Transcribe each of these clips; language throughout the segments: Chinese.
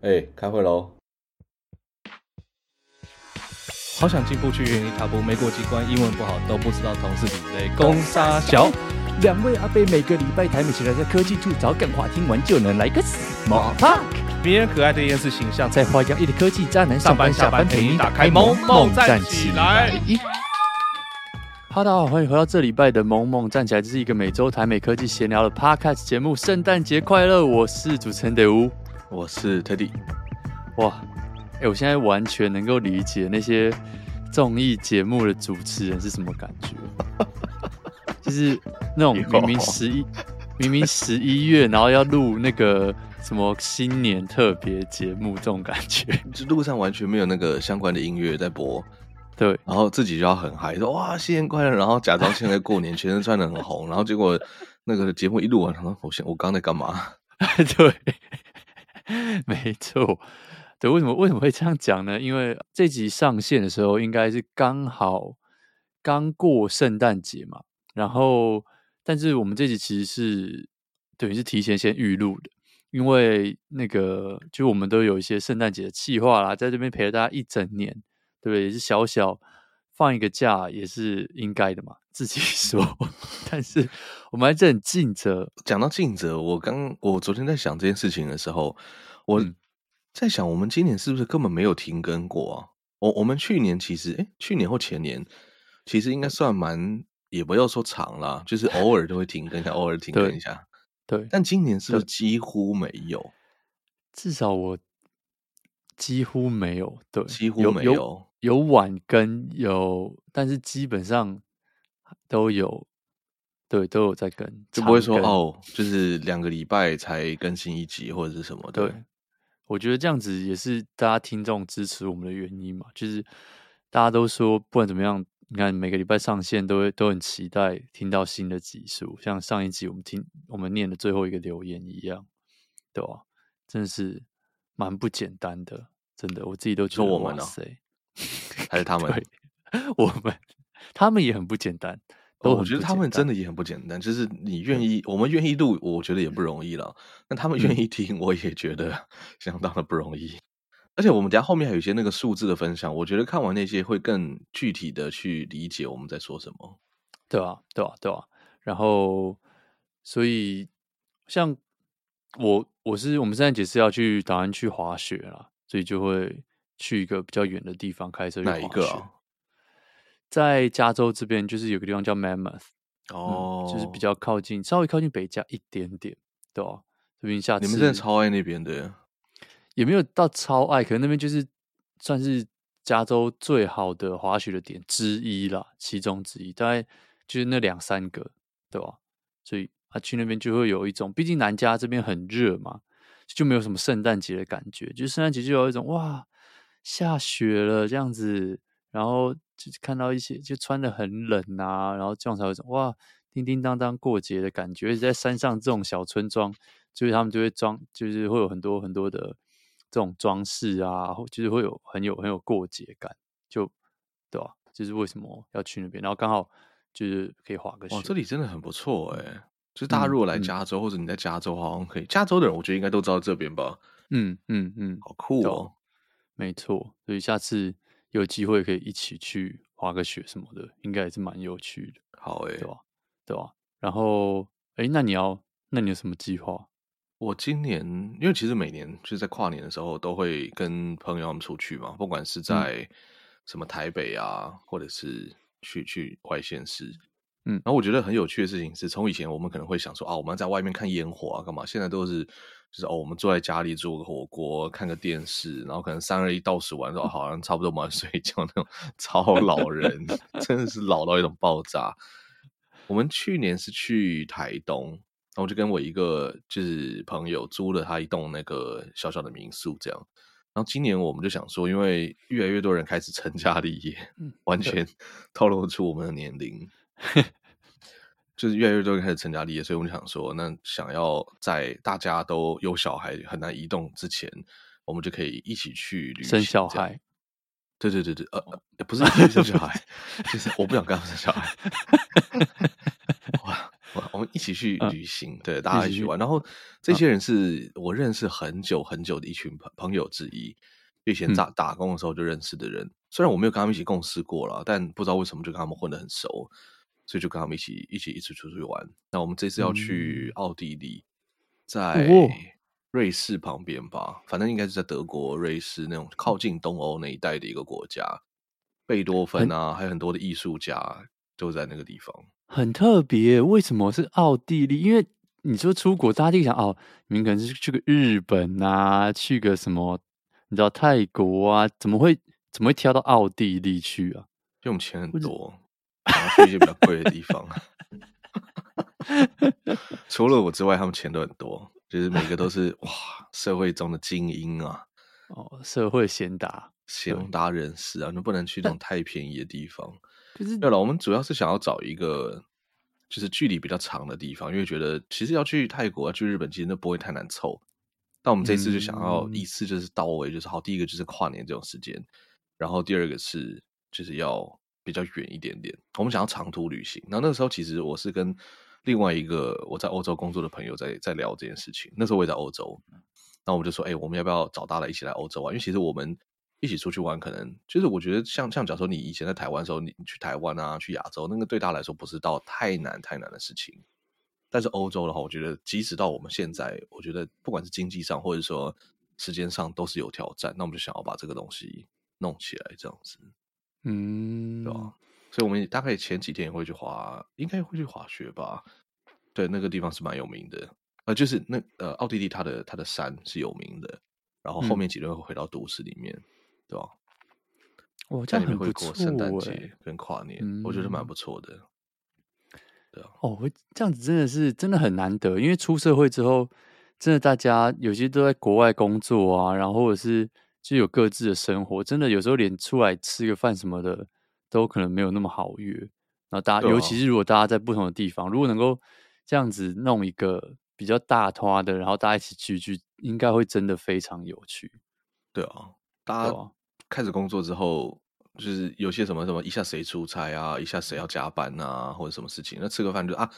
哎、欸，开会喽！好想进步去原地踏步，没过几关，英文不好都不知道同事比类。攻杀小两位阿贝每个礼拜台美起来在科技处找梗话，听完就能来个 small talk。迷人可爱的厌世形象，在花样一的科技渣男上班下班陪你打开萌萌站起来。哈喽，大家好，欢迎回到这礼拜的萌萌站起来，这是一个每周台美科技闲聊的 podcast 节目。圣诞节快乐！我是主持人德屋。我是 Teddy，哇，哎、欸，我现在完全能够理解那些综艺节目的主持人是什么感觉，就是那种明明十一明明十一月，然后要录那个什么新年特别节目这种感觉，就路上完全没有那个相关的音乐在播，对，然后自己就要很嗨，说哇新年快乐，然后假装现在过年，全身穿的很红，然后结果那个节目一录完，他说我现我刚在干嘛？对。没错，对，为什么为什么会这样讲呢？因为这集上线的时候，应该是刚好刚过圣诞节嘛。然后，但是我们这集其实是等于是提前先预录的，因为那个就我们都有一些圣诞节的计划啦，在这边陪了大家一整年，对不对？也是小小放一个假也是应该的嘛，自己 说。但是我们还是很尽责。讲到尽责，我刚我昨天在想这件事情的时候。我在想，我们今年是不是根本没有停更过啊？我我们去年其实，哎，去年或前年，其实应该算蛮，也不要说长啦，就是偶尔都会停更一下，偶尔停更一下。对，但今年是不是几乎没有？至少我几乎没有，对，几乎没有，有，有晚更有，但是基本上都有。对，都有在跟，就不会说哦，就是两个礼拜才更新一集或者是什么的。对，我觉得这样子也是大家听众支持我们的原因嘛。就是大家都说，不管怎么样，你看每个礼拜上线都会都很期待听到新的集数，像上一集我们听我们念的最后一个留言一样，对吧？真的是蛮不简单的，真的，我自己都觉得我们呢，还是他 们？我们他们也很不简单。哦，我觉得他们真的也很不简单，就是你愿意，我们愿意录，我觉得也不容易了。那他们愿意听，我也觉得 相当的不容易。而且我们家后面还有一些那个数字的分享，我觉得看完那些会更具体的去理解我们在说什么。对啊，对啊，对啊。然后，所以像我，我是我们圣诞节是要去打算去滑雪了，所以就会去一个比较远的地方开车去滑雪。哪一个啊？在加州这边，就是有个地方叫 Mammoth，哦、嗯，就是比较靠近，稍微靠近北加一点点，对吧？这边下次你们真的超爱那边的，也没有到超爱，可能那边就是算是加州最好的滑雪的点之一啦，其中之一，大概就是那两三个，对吧？所以他去那边就会有一种，毕竟南加这边很热嘛，就没有什么圣诞节的感觉，就是圣诞节就有一种哇，下雪了这样子，然后。就看到一些就穿的很冷啊，然后这样才会说哇，叮叮当当过节的感觉。而且在山上这种小村庄，就是他们就会装，就是会有很多很多的这种装饰啊，就是会有很有很有过节感，就对吧？就是为什么要去那边，然后刚好就是可以滑个雪。哇，这里真的很不错哎、欸！就是大家如果来加州、嗯、或者你在加州，好像可以。加州的人我觉得应该都知道这边吧？嗯嗯嗯，好酷哦！没错，所以下次。有机会可以一起去滑个雪什么的，应该也是蛮有趣的。好诶、欸，对吧？对吧？然后，哎、欸，那你要，那你有什么计划？我今年，因为其实每年就是在跨年的时候，都会跟朋友他们出去嘛，不管是在什么台北啊，嗯、或者是去去外县市。嗯，然后我觉得很有趣的事情是，从以前我们可能会想说啊，我们在外面看烟火啊，干嘛？现在都是。就是哦，我们坐在家里做个火锅，看个电视，然后可能三二一倒数完之后，好像差不多我们要睡觉那种超老人，真的是老到一种爆炸。我们去年是去台东，然后我就跟我一个就是朋友租了他一栋那个小小的民宿，这样。然后今年我们就想说，因为越来越多人开始成家立业，完全 透露出我们的年龄。就是越来越多人开始成家立业，所以我们就想说，那想要在大家都有小孩很难移动之前，我们就可以一起去旅行。生小孩？对对对对，呃，不是生小孩，就是我不想跟他们生小孩。哇，我们一起去旅行，嗯、对，大家一起去玩。然后这些人是我认识很久很久的一群朋朋友之一，以前打打工的时候就认识的人。嗯、虽然我没有跟他们一起共事过了，但不知道为什么就跟他们混得很熟，所以就跟他们一起一起一起出去玩。那我们这次要去奥地利，在瑞士旁边吧，反正应该是在德国、瑞士那种靠近东欧那一带的一个国家。贝多芬啊，还有很多的艺术家都在那个地方。很特别，为什么是奥地利？因为你说出国，大家就想哦，你们可能是去个日本啊，去个什么，你知道泰国啊，怎么会怎么会挑到奥地利去啊？用钱很多，然后去一些比较贵的地方。除了我之外，他们钱都很多，就是每个都是哇，社会中的精英啊，哦，社会贤达、贤达人士啊，你不能去那种太便宜的地方。就是对了，我们主要是想要找一个就是距离比较长的地方，因为觉得其实要去泰国、啊去日本，其实都不会太难凑。但我们这次就想要一次就是到位，就是好，第一个就是跨年这种时间，然后第二个是就是要比较远一点点。我们想要长途旅行。然后那个时候其实我是跟另外一个我在欧洲工作的朋友在在聊这件事情。那时候我也在欧洲，那我们就说，哎，我们要不要找大家一起来欧洲玩？因为其实我们。一起出去玩，可能就是我觉得像像假如说你以前在台湾的时候，你去台湾啊，去亚洲，那个对他来说不是到太难太难的事情。但是欧洲的话，我觉得即使到我们现在，我觉得不管是经济上或者说时间上都是有挑战。那我们就想要把这个东西弄起来，这样子，嗯，对吧？所以我们大概前几天也会去滑，应该会去滑雪吧？对，那个地方是蛮有名的，呃，就是那呃，奥地利它的它的山是有名的，然后后面几天会回到都市里面。嗯对吧？我在里面会过圣诞节跟跨年，嗯、我觉得蛮不错的。对啊，哦，这样子真的是真的很难得，因为出社会之后，真的大家有些都在国外工作啊，然后或者是就有各自的生活，真的有时候连出来吃个饭什么的都可能没有那么好约。然后大家，啊、尤其是如果大家在不同的地方，如果能够这样子弄一个比较大团的，然后大家一起聚聚，应该会真的非常有趣。对啊，大家。开始工作之后，就是有些什么什么，一下谁出差啊，一下谁要加班啊，或者什么事情，那吃个饭就啊，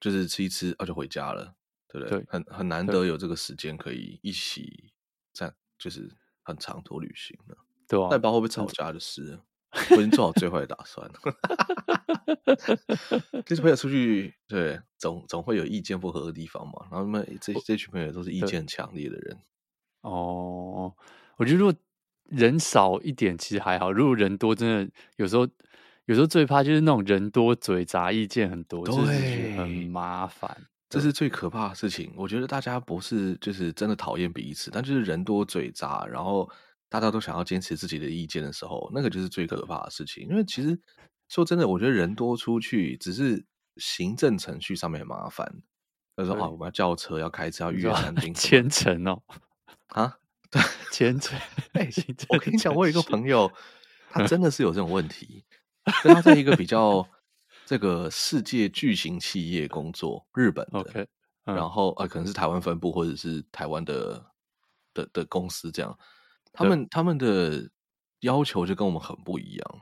就是吃一吃啊，就回家了，对不对？对，很很难得有这个时间可以一起在，就是很长途旅行的，对啊。但包会不会吵架的事，我已经做好最坏的打算了。这群朋友出去，对，总总会有意见不合的地方嘛。然后他们这这群朋友都是意见很强烈的人。哦，我觉得如果。人少一点其实还好，如果人多，真的有时候有时候最怕就是那种人多嘴杂，意见很多，对，就是很麻烦，这是最可怕的事情。我觉得大家不是就是真的讨厌彼此，但就是人多嘴杂，然后大家都想要坚持自己的意见的时候，那个就是最可怕的事情。因为其实说真的，我觉得人多出去只是行政程序上面很麻烦。他说啊，我们要叫车，要开车，要预约餐厅，千层哦，啊。对，前程。哎，我跟你讲，我有一个朋友，他真的是有这种问题。跟他在一个比较这个世界巨型企业工作，日本的然后呃，可能是台湾分部或者是台湾的的的公司这样。他们他们的要求就跟我们很不一样。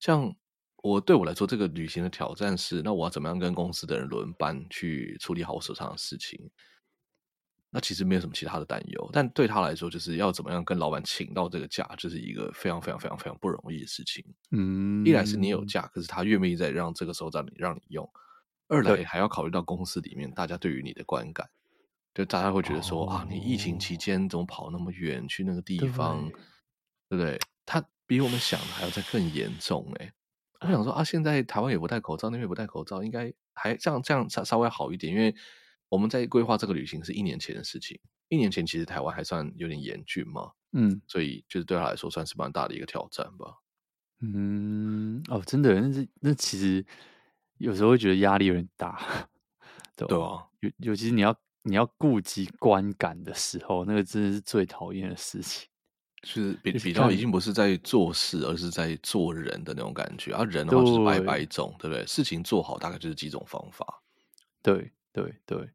像我对我来说，这个旅行的挑战是，那我要怎么样跟公司的人轮班去处理好我手上的事情？那其实没有什么其他的担忧，但对他来说，就是要怎么样跟老板请到这个假，就是一个非常非常非常非常不容易的事情。嗯，一来是你有假，可是他愿不愿意再让这个时候让你让你用；二来还要考虑到公司里面大家对于你的观感，就大家会觉得说、哦、啊，你疫情期间怎么跑那么远去那个地方，对，对不对？他比我们想的还要再更严重哎、欸！我想说啊，现在台湾也不戴口罩，那边也不戴口罩，应该还这样这样稍稍微好一点，因为。我们在规划这个旅行是一年前的事情，一年前其实台湾还算有点严峻嘛，嗯，所以就是对他来说算是蛮大的一个挑战吧。嗯，哦，真的，那是那其实有时候会觉得压力有点大，对吧？对啊，尤尤其是你要你要顾及观感的时候，那个真的是最讨厌的事情。是比比较已经不是在做事，而是在做人的那种感觉。而、啊、人的话就是百百种，对不对？事情做好大概就是几种方法。对对对。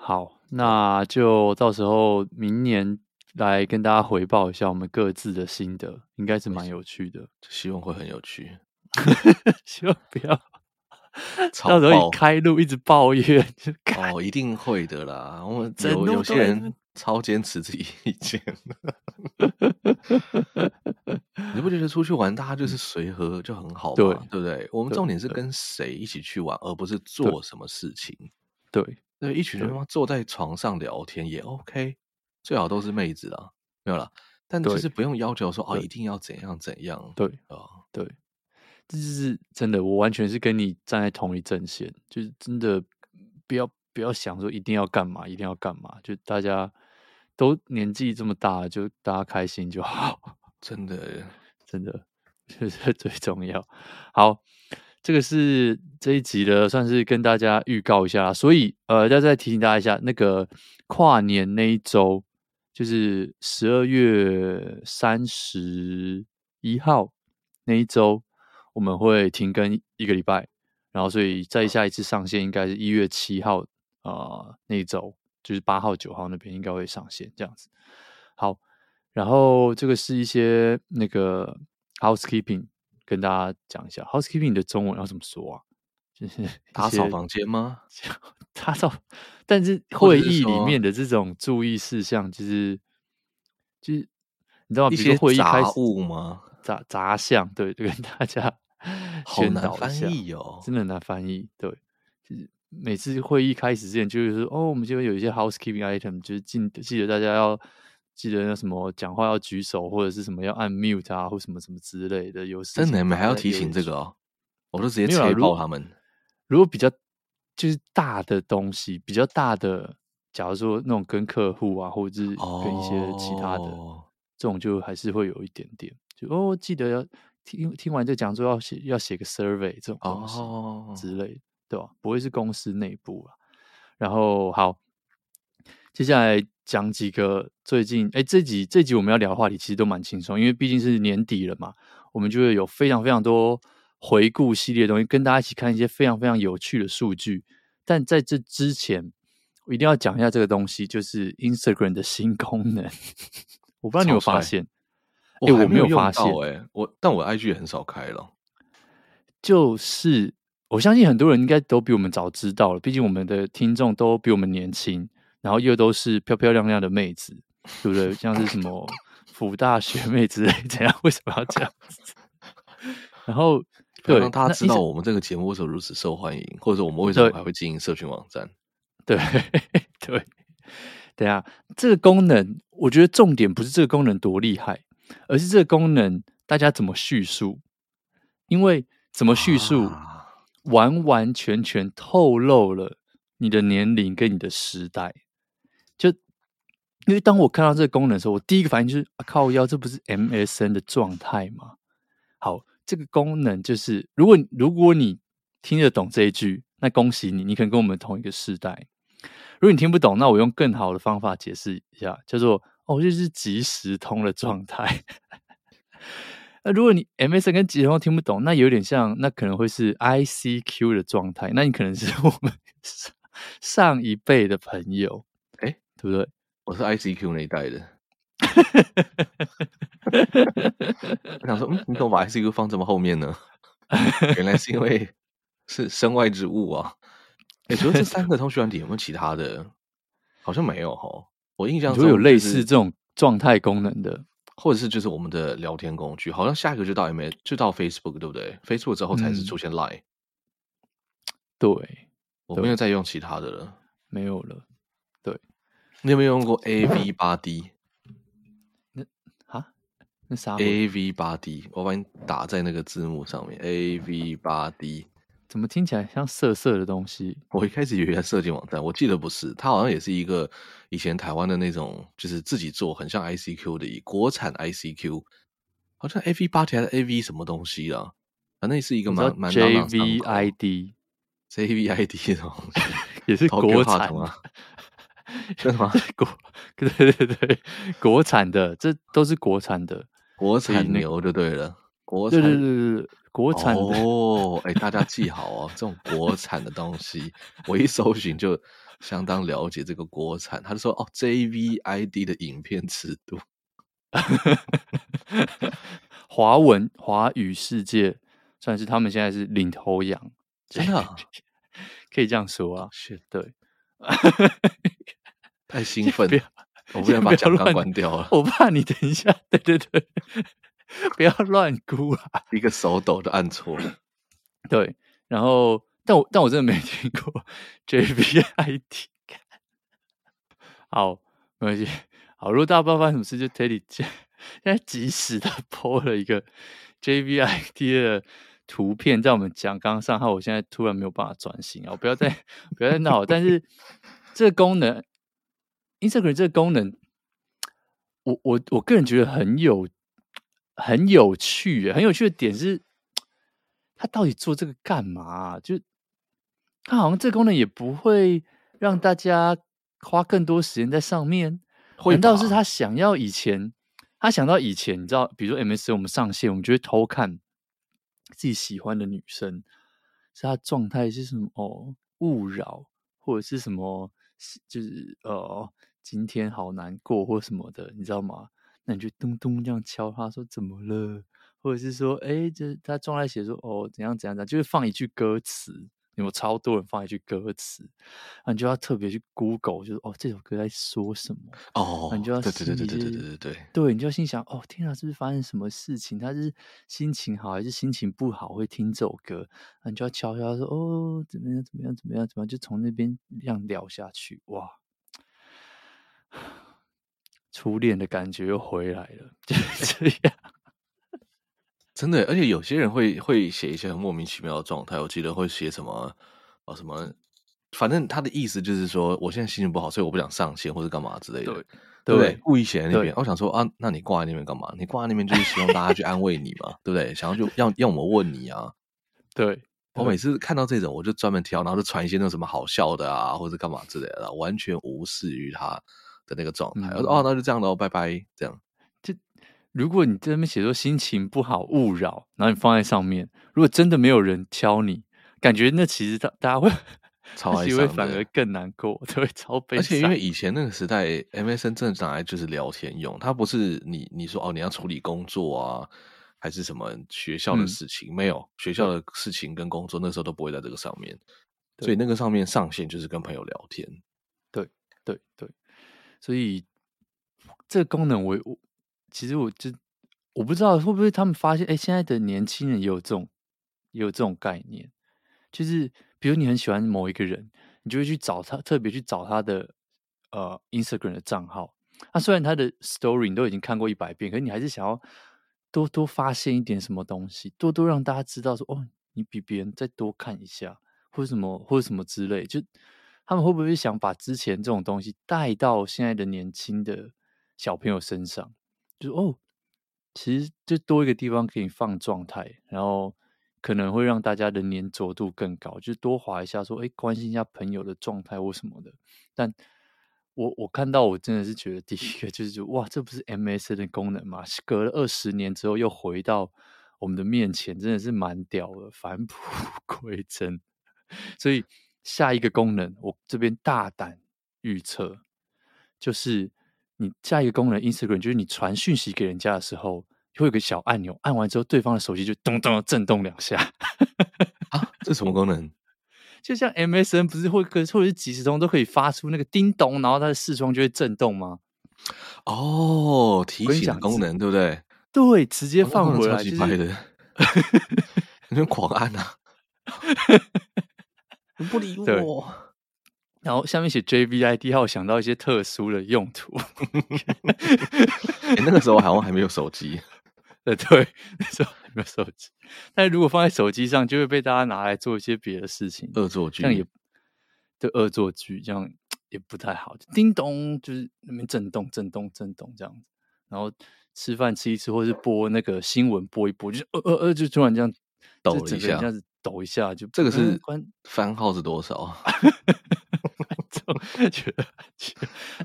好，那就到时候明年来跟大家回报一下我们各自的心得，应该是蛮有趣的。希望会很有趣，希望不要到时候一开路一直抱怨，哦，一定会的啦。我们有有些人超坚持自己意见，你不觉得出去玩大家就是随和就很好吗？对，对不对？我们重点是跟谁一起去玩，而不是做什么事情。对对，一群人嘛，坐在床上聊天也 OK，最好都是妹子啦，没有啦。但就是不用要求说哦，一定要怎样怎样。对啊，对。这就是真的，我完全是跟你站在同一阵线，就是真的不要不要想说一定要干嘛，一定要干嘛，就大家都年纪这么大，就大家开心就好，真的真的 这是最重要。好，这个是这一集的，算是跟大家预告一下，所以呃，要再提醒大家一下，那个跨年那一周，就是十二月三十一号那一周。我们会停更一个礼拜，然后所以再下一次上线应该是一月七号啊、那一周，就是八号九号那边应该会上线这样子。好，然后这个是一些那个 housekeeping 跟大家讲一下，housekeeping 的中文要怎么说啊？就是 打扫房间吗？打扫，但是会议里面的这种注意事项，就是就是你知道吗？一些会议开杂物吗？杂杂项，对，就跟大家。好难翻译哦，真的很难翻译。对，就是每次会议开始之前，就是说哦，我们这边有一些 housekeeping item，就是记记得大家要记得那什么，讲话要举手，或者是什么要按 mute 啊，或什么什么之类的。有真的，你们还要提醒这个哦？我都直接切爆他们。如果比较就是大的东西，比较大的，假如说那种跟客户啊，或者是跟一些其他的、哦、这种，就还是会有一点点，就哦，记得要。听听完这讲座要写要写个 survey 这种东西之类，oh. 对吧？不会是公司内部了。然后好，接下来讲几个最近哎，这集这集我们要聊的话题其实都蛮轻松，因为毕竟是年底了嘛，我们就会有非常非常多回顾系列的东西，跟大家一起看一些非常非常有趣的数据。但在这之前，我一定要讲一下这个东西，就是 Instagram 的新功能。我不知道你有发现。哎、欸，我没有发现，哎，我但我 IG 也很少开了。就是我相信很多人应该都比我们早知道了，毕竟我们的听众都比我们年轻，然后又都是漂漂亮亮的妹子，对不对？像是什么 辅大学妹之类，怎样？为什么要这样子？然后 对，让大家知道我们这个节目为什么如此受欢迎，或者我们为什么还会经营社群网站？对对，等下这个功能，我觉得重点不是这个功能多厉害。而是这个功能，大家怎么叙述？因为怎么叙述，完完全全透露了你的年龄跟你的时代。就因为当我看到这个功能的时候，我第一个反应就是：啊、靠腰，这不是 MSN 的状态吗？好，这个功能就是，如果如果你听得懂这一句，那恭喜你，你可能跟我们同一个时代。如果你听不懂，那我用更好的方法解释一下，叫做。哦，就是即时通的状态。那如果你 MSN 跟即时通听不懂，那有点像，那可能会是 ICQ 的状态。那你可能是我们 上一辈的朋友，对不对？我是 ICQ 那一代的。我想说，嗯，你怎么把 ICQ 放这么后面呢？原来是因为是身外之物啊。哎、欸，除了这三个通讯软体，有没有其他的？好像没有哈。我印象中、就是、有类似这种状态功能的，或者是就是我们的聊天工具，好像下一个就到 M，就到 Facebook，对不对？Facebook 之后才是出现 Line、嗯。对，我没有再用其他的了，没有了。对，你有没有用过 A V 八 D？那啊，那啥？A V 八 D，我把你打在那个字幕上面。A V 八 D，。怎么听起来像色色的东西？我一开始以为是色情网站，我记得不是，它好像也是一个以前台湾的那种，就是自己做很像 ICQ 的一国产 ICQ，好像 AV 八 D 还是 AV 什么东西啊？反正是一个蛮蛮 JVID JVID 的东西，也是国产啊？真的吗？国对对对对，国产的，这都是国产的，国产牛就对了，国产对对对对对。国产哦，哎、欸，大家记 好哦，这种国产的东西，我一搜寻就相当了解这个国产。他就说哦，JVID 的影片尺度，华文华语世界算是他们现在是领头羊，真的、啊、可以这样说啊？是，对，太兴奋，我不想把讲稿关掉了，我怕你等一下，对对对，不要乱估啊，一个手抖都按错了，对，然后，但我但我真的没听过 JVIT，好，没关系，好，如果大家不知道发生什么事，就 Teddy 现在及时的 po 了一个 JVIT 的。图片在我们讲刚上号，我现在突然没有办法专心啊！我不要再不要再闹。但是这个功能，Instagram 这个功能，我我我个人觉得很有很有趣，很有趣的点是，他到底做这个干嘛啊？就他好像这个功能也不会让大家花更多时间在上面。难道是他想要以前？他想到以前，你知道，比如说 MSN 我们上线，我们就会偷看。自己喜欢的女生，是她状态是什么？哦，勿扰，或者是什么？就是呃，今天好难过或什么的，你知道吗？那你就咚咚这样敲他说怎么了？或者是说，哎，就是他状态写说哦，怎样怎样怎样，就是放一句歌词。有超多人放一句歌词，你就要特别去 Google，就是哦，这首歌在说什么？哦，你就要对对对对对对对对对，你就要心想哦，天啊，是不是发生什么事情？他是心情好还是心情不好会听这首歌？你就要悄悄说哦，怎么样怎么样怎么样怎么样，就从那边这样聊下去。哇，初恋的感觉又回来了，就是这样。真的，而且有些人会会写一些很莫名其妙的状态。我记得会写什么啊什么，反正他的意思就是说，我现在心情不好，所以我不想上线或者干嘛之类的，对，对不对？故意写在那边。我想说啊，那你挂在那边干嘛？你挂在那边就是希望大家去安慰你嘛，对不对？想要就要要我们问你啊。对，我每次看到这种，我就专门挑，然后就传一些那种什么好笑的啊，或者干嘛之类的，完全无视于他的那个状态。嗯、我说哦，那就这样喽，拜拜，这样。如果你在那边写说心情不好勿扰，然后你放在上面，如果真的没有人挑你，感觉那其实大大家会 超哀伤，反而更难过，对，超悲伤。而且因为以前那个时代，MSN 正常来就是聊天用，它不是你你说哦你要处理工作啊，还是什么学校的事情，嗯、没有学校的事情跟工作那时候都不会在这个上面，所以那个上面上线就是跟朋友聊天。对对对，所以这个功能我我。其实我就我不知道会不会他们发现，哎，现在的年轻人也有这种也有这种概念，就是比如你很喜欢某一个人，你就会去找他，特别去找他的呃 Instagram 的账号。那、虽然他的 Story 你都已经看过一百遍，可是你还是想要多多发现一点什么东西，多多让大家知道说，哦，你比别人再多看一下，或者什么或者什么之类。就他们会不会想把之前这种东西带到现在的年轻的小朋友身上？就哦，其实就多一个地方给你放状态，然后可能会让大家的粘着度更高。就多滑一下，说哎，关心一下朋友的状态或什么的。但我我看到，我真的是觉得第一个就是，哇，这不是 MSN 的功能吗？隔了二十年之后又回到我们的面前，真的是蛮屌的，返璞 归真。所以下一个功能，我这边大胆预测，就是。你下一个功能，Instagram 就是你传讯息给人家的时候，会有个小按钮，按完之后，对方的手机就咚咚震动两下。啊，这什么功能？就像 MSN 不是会跟或者是即时通都可以发出那个叮咚，然后它的视窗就会震动吗？哦，提醒功能对不对？对，直接放回来，就是。的，你们狂按啊！你不理我。然后下面写 JVID，让我想到一些特殊的用途。欸、那个时候好像还没有手机，对 对，那时候还没有手机。但是如果放在手机上，就会被大家拿来做一些别的事情，恶作剧，这样也对恶作剧，这样也不太好。叮咚，就是那边震动、震动、震动这样子。然后吃饭吃一吃，或是播那个新闻播一播，就呃呃呃，就突然这样抖一下，这样子抖一下，就这个是番号是多少？觉得，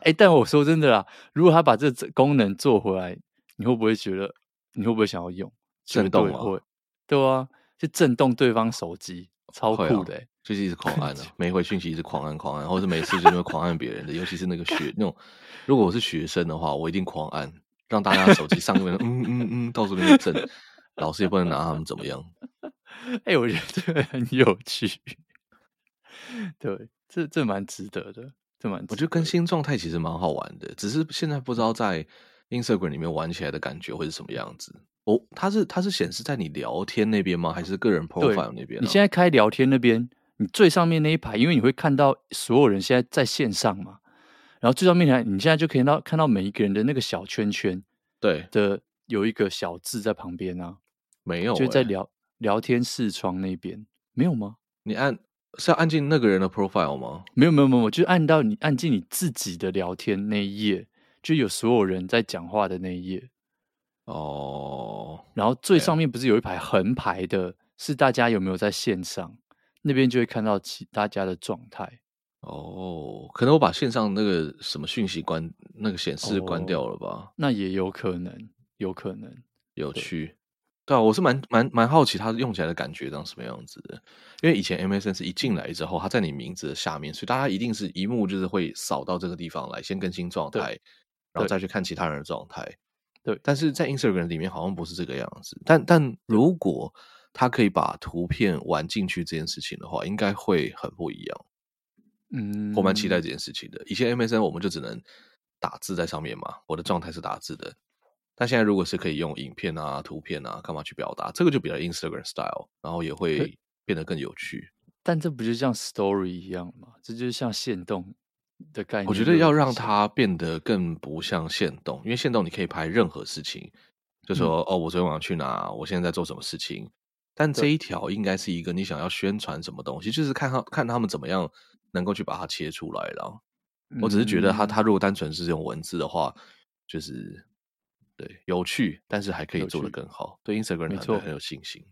哎，但我说真的啦，如果他把这功能做回来，你会不会觉得？你会不会想要用？震动啊？会，对啊，就震动对方手机，超酷的，就是一直狂按的，每回讯息一直狂按狂按，或者每次就会狂按别人的，尤其是那个学那种，如果我是学生的话，我一定狂按，让大家手机上面嗯嗯嗯到处那边震，老师也不能拿他们怎么样。哎、欸，我觉得这个很有趣。对，这这蛮值得的，这蛮。我觉得更新状态其实蛮好玩的，只是现在不知道在 Instagram 里面玩起来的感觉会是什么样子。哦，它是它是显示在你聊天那边吗？还是个人 profile 那边、啊？你现在开聊天那边，你最上面那一排，因为你会看到所有人现在在线上嘛，然后最上面台，你现在就可以看到看到每一个人的那个小圈圈，对的，有一个小字在旁边啊，没有、欸，就在聊聊天视窗那边，没有吗？你按是要按进那个人的 profile 吗？没有没有没有，就按到你按进你自己的聊天那一页，就有所有人在讲话的那一页。哦，然后最上面不是有一排横排的，是大家有没有在线上？那边就会看到其大家的状态。哦，可能我把线上那个什么讯息关，那个显示关掉了吧？哦，那也有可能，有可能。有趣，对，啊，我是蛮蛮蛮好奇它用起来的感觉长什么样子的。因为以前 MSN 是一进来之后，它在你名字的下面，所以大家一定是一幕就是会扫到这个地方来，先更新状态，然后再去看其他人的状态。对，但是在 Instagram 里面好像不是这个样子。但但如果它可以把图片玩进去这件事情的话，应该会很不一样。嗯，我蛮期待这件事情的。以前 MSN 我们就只能打字在上面嘛，我的状态是打字的。但现在如果是可以用影片啊、图片啊，干嘛去表达，这个就比较 Instagram style，然后也会变得更有趣。但这不就像 Story 一样吗？这就是像限动。的概念，我觉得要让它变得更不像限动，因为限动你可以拍任何事情，就说、嗯、哦，我昨天晚上去哪，我现在在做什么事情。但这一条应该是一个你想要宣传什么东西，就是看他看他们怎么样能够去把它切出来了。我只是觉得他他如果单纯是用文字的话，就是对有趣，但是还可以做得更好。对 Instagram 很很有信心。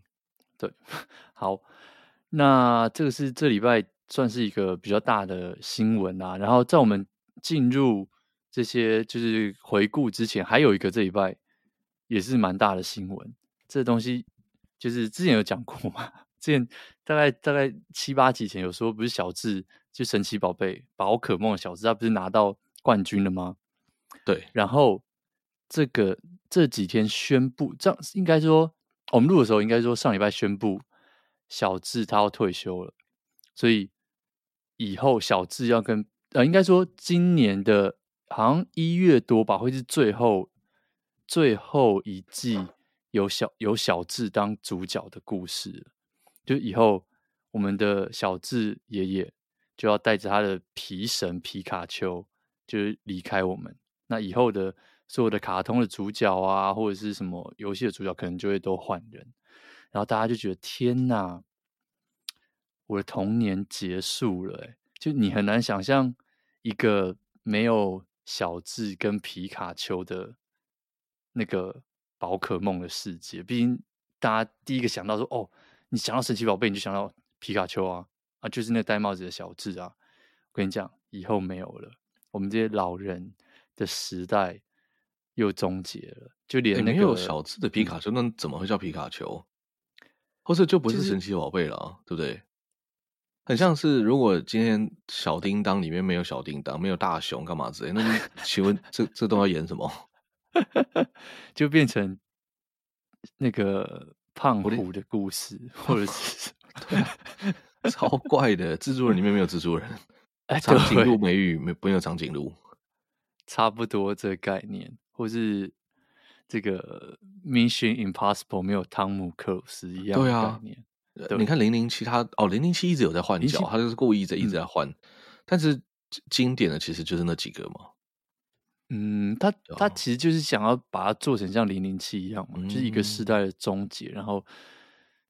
对，好，那这个是这礼拜。算是一个比较大的新闻啊，然后在我们进入这些就是回顾之前，还有一个这礼拜也是蛮大的新闻。这东西就是之前有讲过嘛，之前大概大概七八集前有说，不是小智就神奇宝贝宝可梦的小智，他不是拿到冠军了吗？对，然后这个这几天宣布，这样应该说我们录的时候，应该说上礼拜宣布小智他要退休了，所以。以后小智要跟呃，应该说今年的好像一月多吧，会是最后最后一季有小有小智当主角的故事。就以后我们的小智爷爷就要带着他的皮神皮卡丘，就是离开我们。那以后的所有的卡通的主角啊，或者是什么游戏的主角，可能就会都换人。然后大家就觉得天哪！我的童年结束了，就你很难想象一个没有小智跟皮卡丘的那个宝可梦的世界。毕竟大家第一个想到说，哦，你想到神奇宝贝，你就想到皮卡丘啊，啊，就是那戴帽子的小智啊。我跟你讲，以后没有了，我们这些老人的时代又终结了。就连那个、欸、没有小智的皮卡丘，那怎么会叫皮卡丘？或者就不是神奇宝贝了，就是、对不对？很像是，如果今天小叮当里面没有小叮当，没有大熊干嘛之类，那你请问这这都要演什么？就变成那个胖虎的故事，或者是 超怪的蜘蛛人里面没有蜘蛛人，长颈鹿美语没没有长颈鹿，差不多这个概念，或是这个 Mission Impossible 没有汤姆克鲁斯一样的概念。你看零零七，他哦，零零七一直有在换角，他就是故意在一直在换。嗯、但是经典的其实就是那几个嘛。嗯，他他其实就是想要把它做成像零零七一样嘛，嗯、就是一个时代的终结。然后，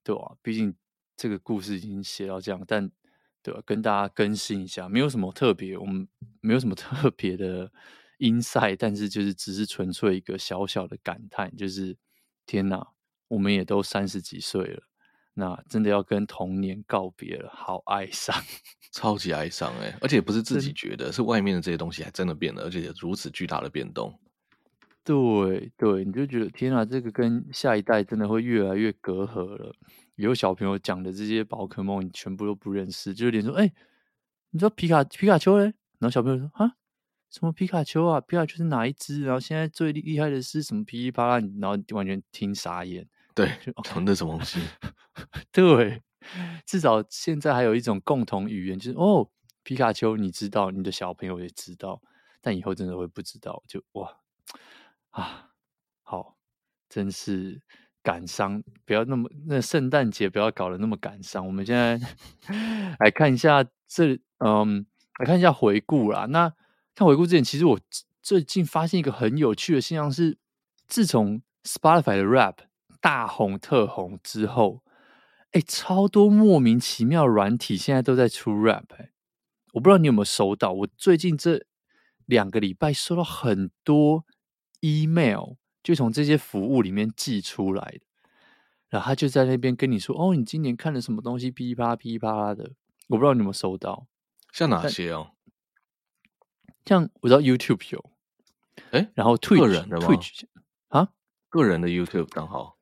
对吧、啊？毕竟这个故事已经写到这样，但对吧、啊？跟大家更新一下，没有什么特别，我们没有什么特别的 insight，但是就是只是纯粹一个小小的感叹，就是天哪，我们也都三十几岁了。那真的要跟童年告别了，好哀伤，超级哀伤哎！而且不是自己觉得，是外面的这些东西还真的变了，而且如此巨大的变动。对对，你就觉得天啊，这个跟下一代真的会越来越隔阂了。有小朋友讲的这些宝可梦，你全部都不认识，就是连说，哎、欸，你知道皮卡皮卡丘嘞？然后小朋友说，啊，什么皮卡丘啊？皮卡丘是哪一只？然后现在最厉害的是什么？噼里啪啦，然后完全听傻眼。对，讲的什么东西？对，至少现在还有一种共同语言，就是哦，皮卡丘你知道，你的小朋友也知道，但以后真的会不知道，就哇啊，好，真是感伤，不要那么那圣诞节不要搞得那么感伤。我们现在 来看一下这，嗯，来看一下回顾啦。那看回顾之前，其实我最近发现一个很有趣的现象是，自从 Spotify 的 Rap 大红特红之后，哎，超多莫名其妙软体现在都在出 Rap，哎，我不知道你有没有收到。我最近这两个礼拜收到很多 email，就从这些服务里面寄出来的，然后他就在那边跟你说：“哦，你今年看了什么东西？噼啪噼啪的。”我不知道你有没有收到，像哪些哦？像我知道 YouTube 有，哎，然后 Twitch 个人的吗？Twitch 啊，个人的 YouTube 账号，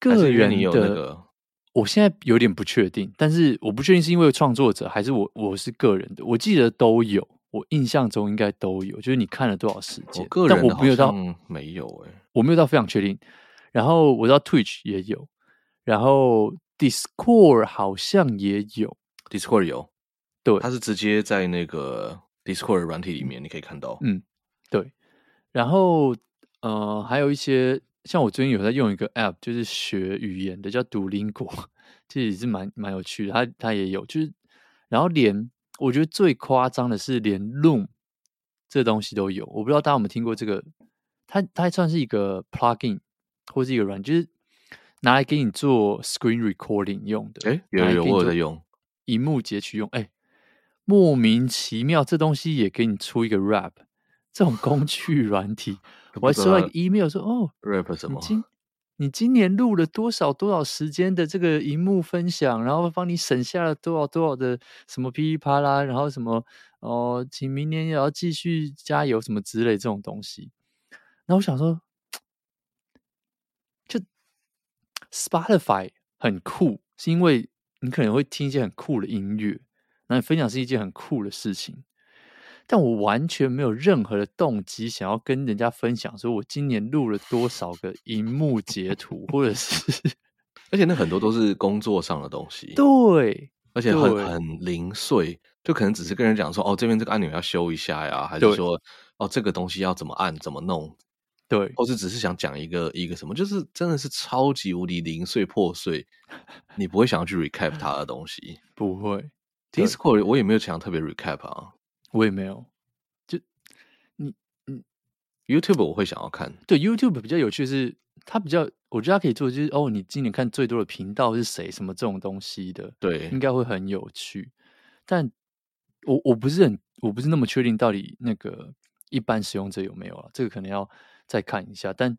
个人的，你有那个，我现在有点不确定，但是我不确定是因为创作者还是我我是个人的，我记得都有，我印象中应该都有，就是你看了多少时间？个人但我没有到没有哎、欸，我没有到非常确定。然后我知道 Twitch 也有，然后 Discord 好像也有，Discord 有，对，它是直接在那个。Discord 软体里面你可以看到，嗯，对，然后呃，还有一些像我最近有在用一个 App，就是学语言的，叫读邻国，其实也是蛮蛮有趣的。它它也有，就是然后连我觉得最夸张的是连 Loom 这东西都有。我不知道大家有没有听过这个，它它还算是一个 Plugin 或是一个软，就是拿来给你做 Screen Recording 用的。哎，有有我有在用，荧幕截取用，哎。莫名其妙，这东西也给你出一个 rap，这种工 具软体，我还收到一个 email 说，哦，rap 什么？你今你今年录了多少多少时间的这个荧幕分享，然后帮你省下了多少多少的什么噼里啪啦，然后什么哦，请明年也要继续加油什么之类这种东西。那我想说，就 Spotify 很酷，是因为你可能会听一些很酷的音乐。那分享是一件很酷的事情，但我完全没有任何的动机想要跟人家分享，说我今年录了多少个荧幕截图，或者是，而且那很多都是工作上的东西，对，而且很很零碎，就可能只是跟人讲说，哦，这边这个按钮要修一下呀，还是说，哦，这个东西要怎么按，怎么弄，对，或是只是想讲一个一个什么，就是真的是超级无敌零碎破碎，你不会想要去 recap 它的东西，不会。Discord 我也没有想特别 recap 啊，我也没有。就你你 YouTube 我会想要看，对 YouTube 比较有趣的是，它比较我觉得它可以做就是哦，你今年看最多的频道是谁，什么这种东西的，对，应该会很有趣。但我我不是很我不是那么确定到底那个一般使用者有没有了，这个可能要再看一下。但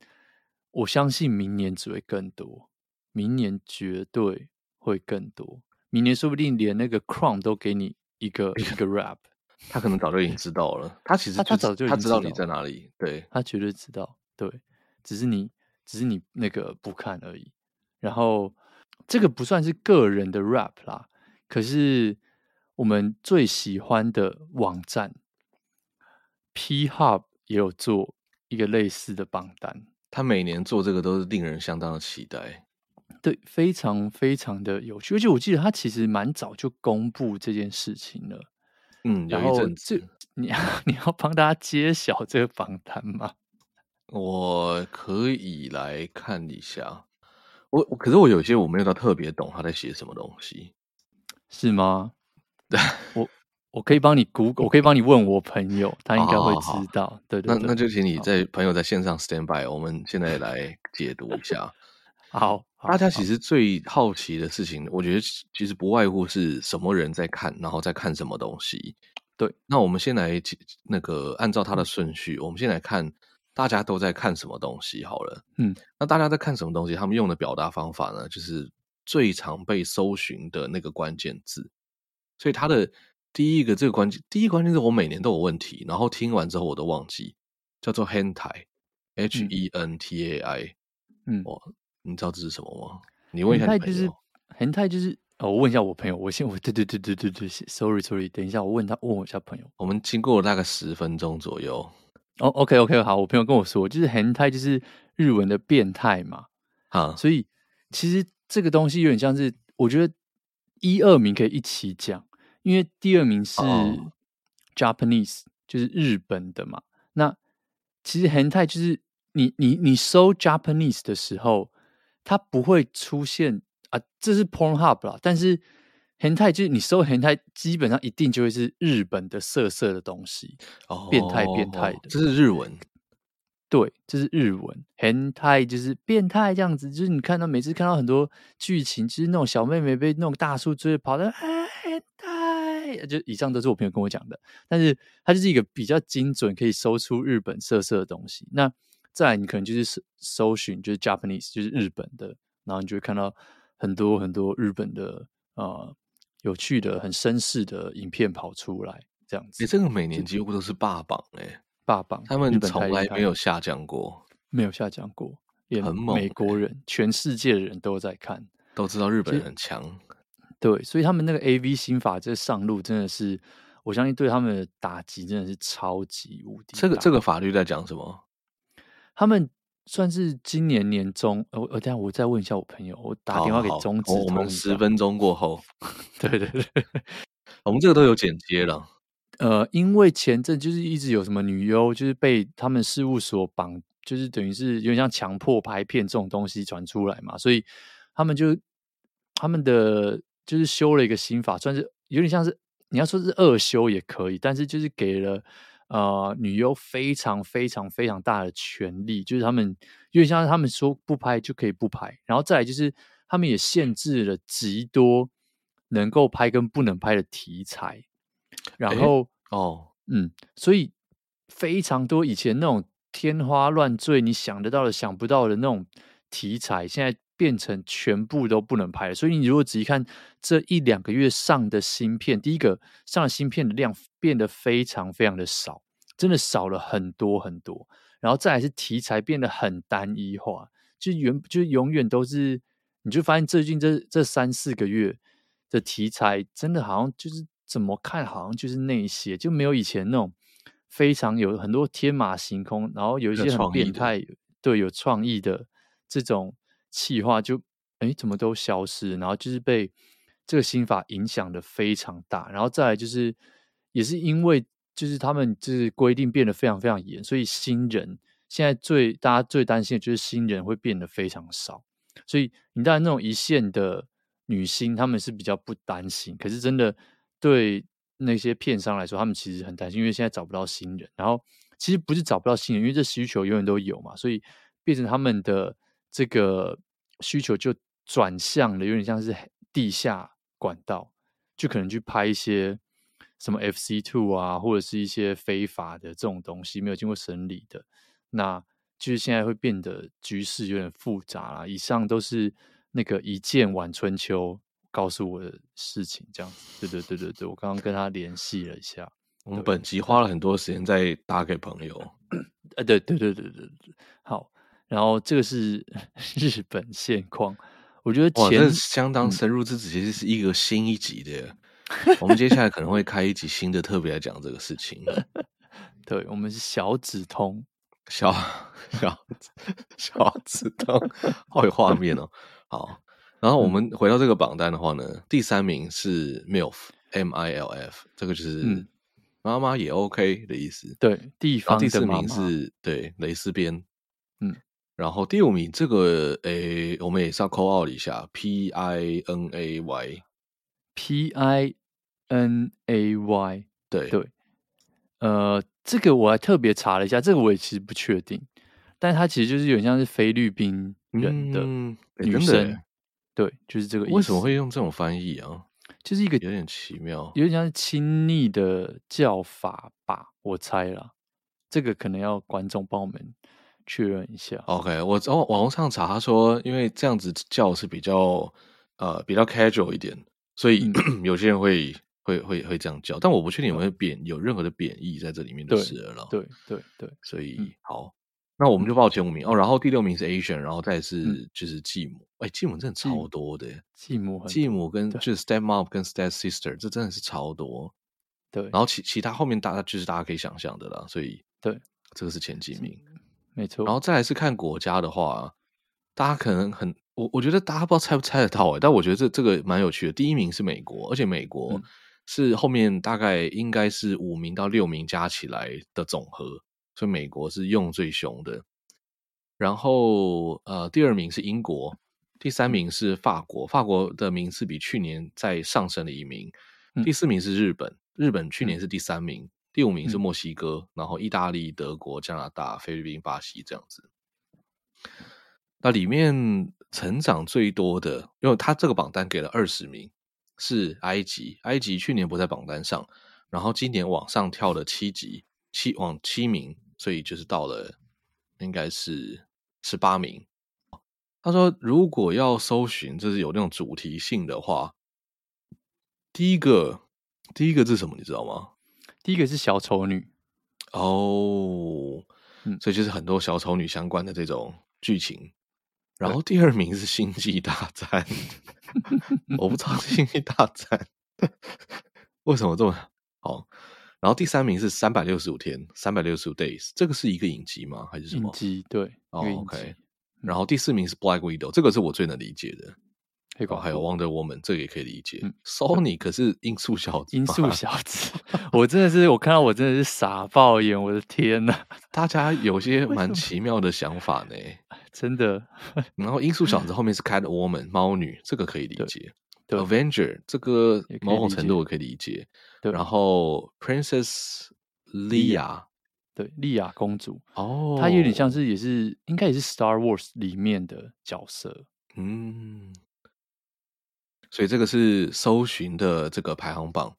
我相信明年只会更多，明年绝对会更多。明年说不定连那个 Chrome 都给你一个 一个 rap，他可能早就已经知道了。他其实他，他早就他知道你在哪里，对，他绝对知道，对，只是你只是你那个不看而已。然后这个不算是个人的 rap 啦，可是我们最喜欢的网站 P Hub 也有做一个类似的榜单。他每年做这个都是令人相当的期待。对，非常非常的有趣，而且我记得他其实蛮早就公布这件事情了。嗯，有一阵子，这 你要你要帮大家揭晓这个榜单吗？我可以来看一下。我可是我有些我没有到特别懂他在写什么东西，是吗？对，我我可以帮你 Google，我可以帮你问我朋友，他应该会知道。好好好对，对对，那那就请你在朋友在线上 stand by，我们现在来解读一下。好，大家其实最好奇的事情，我觉得其实不外乎是什么人在看，然后在看什么东西。对，那我们先来那个按照它的顺序，我们先来看大家都在看什么东西好了。嗯，那大家在看什么东西？他们用的表达方法呢，就是最常被搜寻的那个关键字。所以它的第一个这个关键，第一个关键字我每年都有问题，然后听完之后我都忘记，叫做 hentai，H E N T A I，嗯，我。你知道这是什么吗？你问一下你朋友。就是 hentai，就是，哦，我问一下我朋友。我先，我对对对对对对，sorry sorry，等一下，我问他，问我一下朋友。我们经过了大概十分钟左右。哦，OK OK，好，我朋友跟我说，就是 hentai，就是日文的变态嘛。啊，所以其实这个东西有点像是，我觉得一二名可以一起讲，因为第二名是 Japanese，、oh. 就是日本的嘛。那其实 Hentai 就是你你你搜 Japanese 的时候，它不会出现啊，这是 Pornhub 啦。但是 Hentai 就是你搜 Hentai，基本上一定就会是日本的色色的东西，oh. 变态变态的，这是日文。对，这是日文，Hentai 就是变态这样子，就是你看到每次看到很多剧情，就是那种小妹妹被那种大叔追着跑的，哎，Hentai，就以上都是我朋友跟我讲的，但是它就是一个比较精准，可以搜出日本色色的东西。那再来，你可能就是搜搜寻，就是 Japanese，就是日本的，然后你就会看到很多很多日本的呃有趣的、很绅士的影片跑出来，这样子。哎，这个每年几乎都是霸榜哎。霸榜，他们从来没有下降过，没有下降过，很猛。美国人、欸，全世界的人都在看，都知道日本人很强。对，所以他们那个 AV 新法这上路，真的是我相信对他们的打击真的是超级无敌。这个这个法律在讲什么？他们算是今年年中，我我等下我再问一下我朋友，我打电话给中指，我们十分钟过后，对对对，我们这个都有剪接了。呃，因为前阵就是一直有什么女优，就是被他们事务所绑，就是等于是有点像强迫拍片这种东西传出来嘛，所以他们就他们的就是修了一个新法，算是有点像是你要说是恶修也可以，但是就是给了呃女优非常非常非常大的权利，就是他们因为像他们说不拍就可以不拍，然后再来就是他们也限制了极多能够拍跟不能拍的题材。然后哦，嗯，所以非常多以前那种天花乱坠、你想得到的、想不到的那种题材，现在变成全部都不能拍了。所以你如果仔细看这一两个月上的新片，第一个上的新片的量变得非常非常的少，真的少了很多很多。然后再来是题材变得很单一化，就原就永远都是，你就发现最近这这三四个月的题材，真的好像就是。怎么看好像就是那些，就没有以前那种非常有很多天马行空，然后有一些很变态，对，有创意的这种企划，就哎怎么都消失，然后就是被这个新法影响的非常大，然后再来就是也是因为就是他们就是规定变得非常非常严，所以新人现在最大家最担心的就是新人会变得非常少，所以你当然那种一线的女星他们是比较不担心，可是真的。对那些片商来说，他们其实很担心，因为现在找不到新人。然后其实不是找不到新人，因为这需求永远都有嘛，所以变成他们的这个需求就转向了，有点像是地下管道，就可能去拍一些什么 FC Two 啊，或者是一些非法的这种东西，没有经过审理的。那就是现在会变得局势有点复杂啦。以上都是那个一剑晚春秋。告诉我的事情，这样子，对对对对对，我刚刚跟他联系了一下。我们本集花了很多时间在打给朋友，呃，对对对对对对，好。然后这个是 日本现况，我觉得前哇，相当深入，这其实是一个新一集的。嗯、我们接下来可能会开一集新的，特别来讲这个事情。对，我们是小指通，小小小指通，好有画面哦。好。然后我们回到这个榜单的话呢，嗯、第三名是 MILF M I L F，这个就是妈妈也 OK 的意思。对，地方。第四名是对蕾丝边，嗯，然后第五名这个诶，我们也是要 call out 一下 P I N A Y P I N A Y，对对，呃，这个我还特别查了一下，这个我也其实不确定，但它其实就是有点像是菲律宾人的女生。嗯对，就是这个意思。为什么会用这种翻译啊？就是一个有点奇妙，有点像是亲昵的叫法吧，我猜啦。这个可能要观众帮我们确认一下。OK，我在网络上查，他说因为这样子叫是比较呃比较 casual 一点，所以、嗯、有些人会会会会这样叫，但我不确定有没有贬有任何的贬义在这里面就是了。对对对，所以、嗯、好。那我们就报前五名哦，然后第六名是 Asian，然后再是就是继母，哎、嗯，继母真的超多的，继母继母跟就是 Step Mom 跟 Step Sister，这真的是超多，对，然后其其他后面大家就是大家可以想象的啦，所以对，这个是前几名，没错，然后再来是看国家的话，大家可能很我我觉得大家不知道猜不猜得到哎，但我觉得这这个蛮有趣的。第一名是美国，而且美国是后面大概应该是五名到六名加起来的总和，所以美国是用最凶的。然后呃，第二名是英国，第三名是法国，法国的名次比去年再上升了一名。第四名是日本，日本去年是第三名。第五名是墨西哥，然后意大利、德国、加拿大、菲律宾、巴西这样子。那里面。成长最多的，因为他这个榜单给了二十名，是埃及。埃及去年不在榜单上，然后今年往上跳了七级，七往七名，所以就是到了应该是十八名。他说，如果要搜寻，就是有那种主题性的话，第一个第一个是什么？你知道吗？第一个是小丑女。哦，嗯，所以就是很多小丑女相关的这种剧情。然后第二名是星际大战，我不知道星际大战为什么这么好。然后第三名是三百六十五天，三百六十五 days，这个是一个影集吗？还是什么？影集对。哦，OK。然后第四名是 Black Widow，这个是我最能理解的。黑寡妇还有 Wonder Woman，这个也可以理解。嗯、Sony 可是音速小子，音速小子，我真的是我看到我真的是傻爆眼，我的天呐，大家有些蛮奇妙的想法呢，真的。然后音速小子后面是 Catwoman 猫女，这个可以理解。Avenger 这个某种程度我可以理解。对，然后 Princess Leia，对，莉亚公主哦，她有点像是也是应该也是 Star Wars 里面的角色，嗯。所以这个是搜寻的这个排行榜，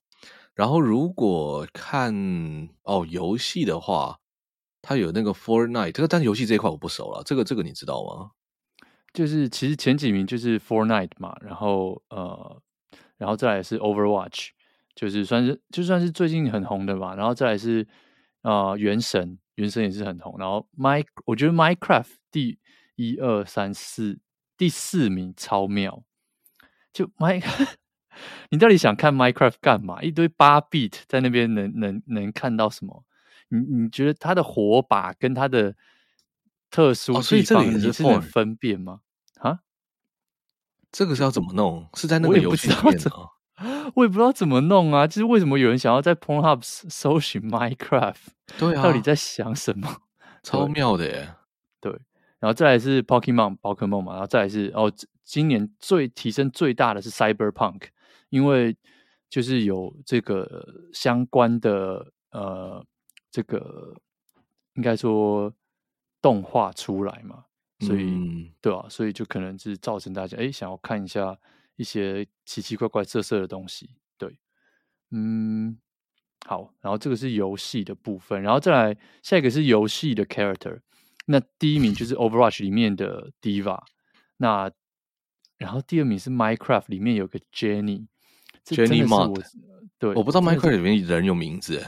然后如果看哦游戏的话，它有那个 Fortnite，这个但是游戏这一块我不熟了，这个这个你知道吗？就是其实前几名就是 Fortnite 嘛，然后呃，然后再来是 Overwatch，就是算是就算是最近很红的嘛，然后再来是呃原神，原神也是很红，然后 My 我觉得 Minecraft 第一二三四第四名超妙。就 My，你到底想看 Minecraft 干嘛？一堆八 bit 在那边能能能看到什么？你你觉得它的火把跟它的特殊地方，你是能分辨吗？啊？这个是要怎么弄？是在那个游戏里面吗？我也不知道怎么弄啊！就是为什么有人想要在 Pornhub 搜寻 Minecraft？对啊，到底在想什么？超妙的耶！对，然后再来是 Pokemon 宝可梦嘛，然后再来是哦。今年最提升最大的是 Cyberpunk，因为就是有这个相关的呃，这个应该说动画出来嘛，所以、嗯、对啊，所以就可能是造成大家哎想要看一下一些奇奇怪怪色色的东西，对，嗯，好，然后这个是游戏的部分，然后再来下一个是游戏的 character，那第一名就是 Overwatch 里面的 Diva，那。然后第二名是 Minecraft 里面有个 Jenny，Jenny Mod，对，我不知道 Minecraft 里面人有名字，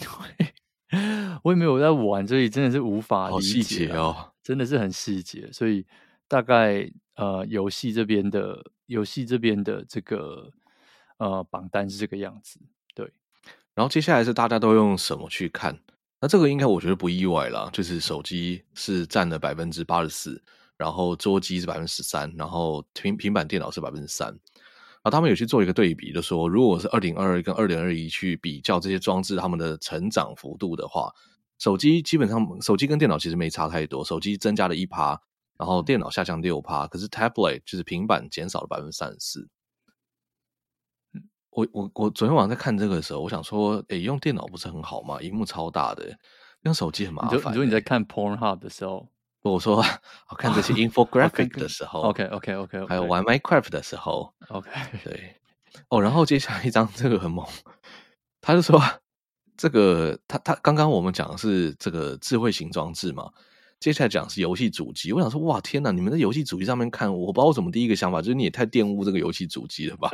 对，我也没有在玩，所以真的是无法理解细节哦，真的是很细节，所以大概呃游戏这边的游戏这边的这个呃榜单是这个样子，对。然后接下来是大家都用什么去看？那这个应该我觉得不意外啦，就是手机是占了百分之八十四。然后桌机是百分之十三，然后平平板电脑是百分之三，啊，他们有去做一个对比，就说如果是二零二二跟二零二一去比较这些装置它们的成长幅度的话，手机基本上手机跟电脑其实没差太多，手机增加了一趴，然后电脑下降六趴，可是 tablet 就是平板减少了百分之三十四。我我我昨天晚上在看这个的时候，我想说，诶，用电脑不是很好吗？荧幕超大的，用手机很麻烦。你说你在看 Pornhub 的时候。我说 我看这些 infographic 的时候，OK OK OK，, okay. 还有玩 Minecraft 的时候，OK，对，哦，然后接下来一张这个很猛，他就说这个他他刚刚我们讲的是这个智慧型装置嘛，接下来讲是游戏主机，我想说哇天哪，你们在游戏主机上面看，我不知道我怎么第一个想法就是你也太玷污这个游戏主机了吧？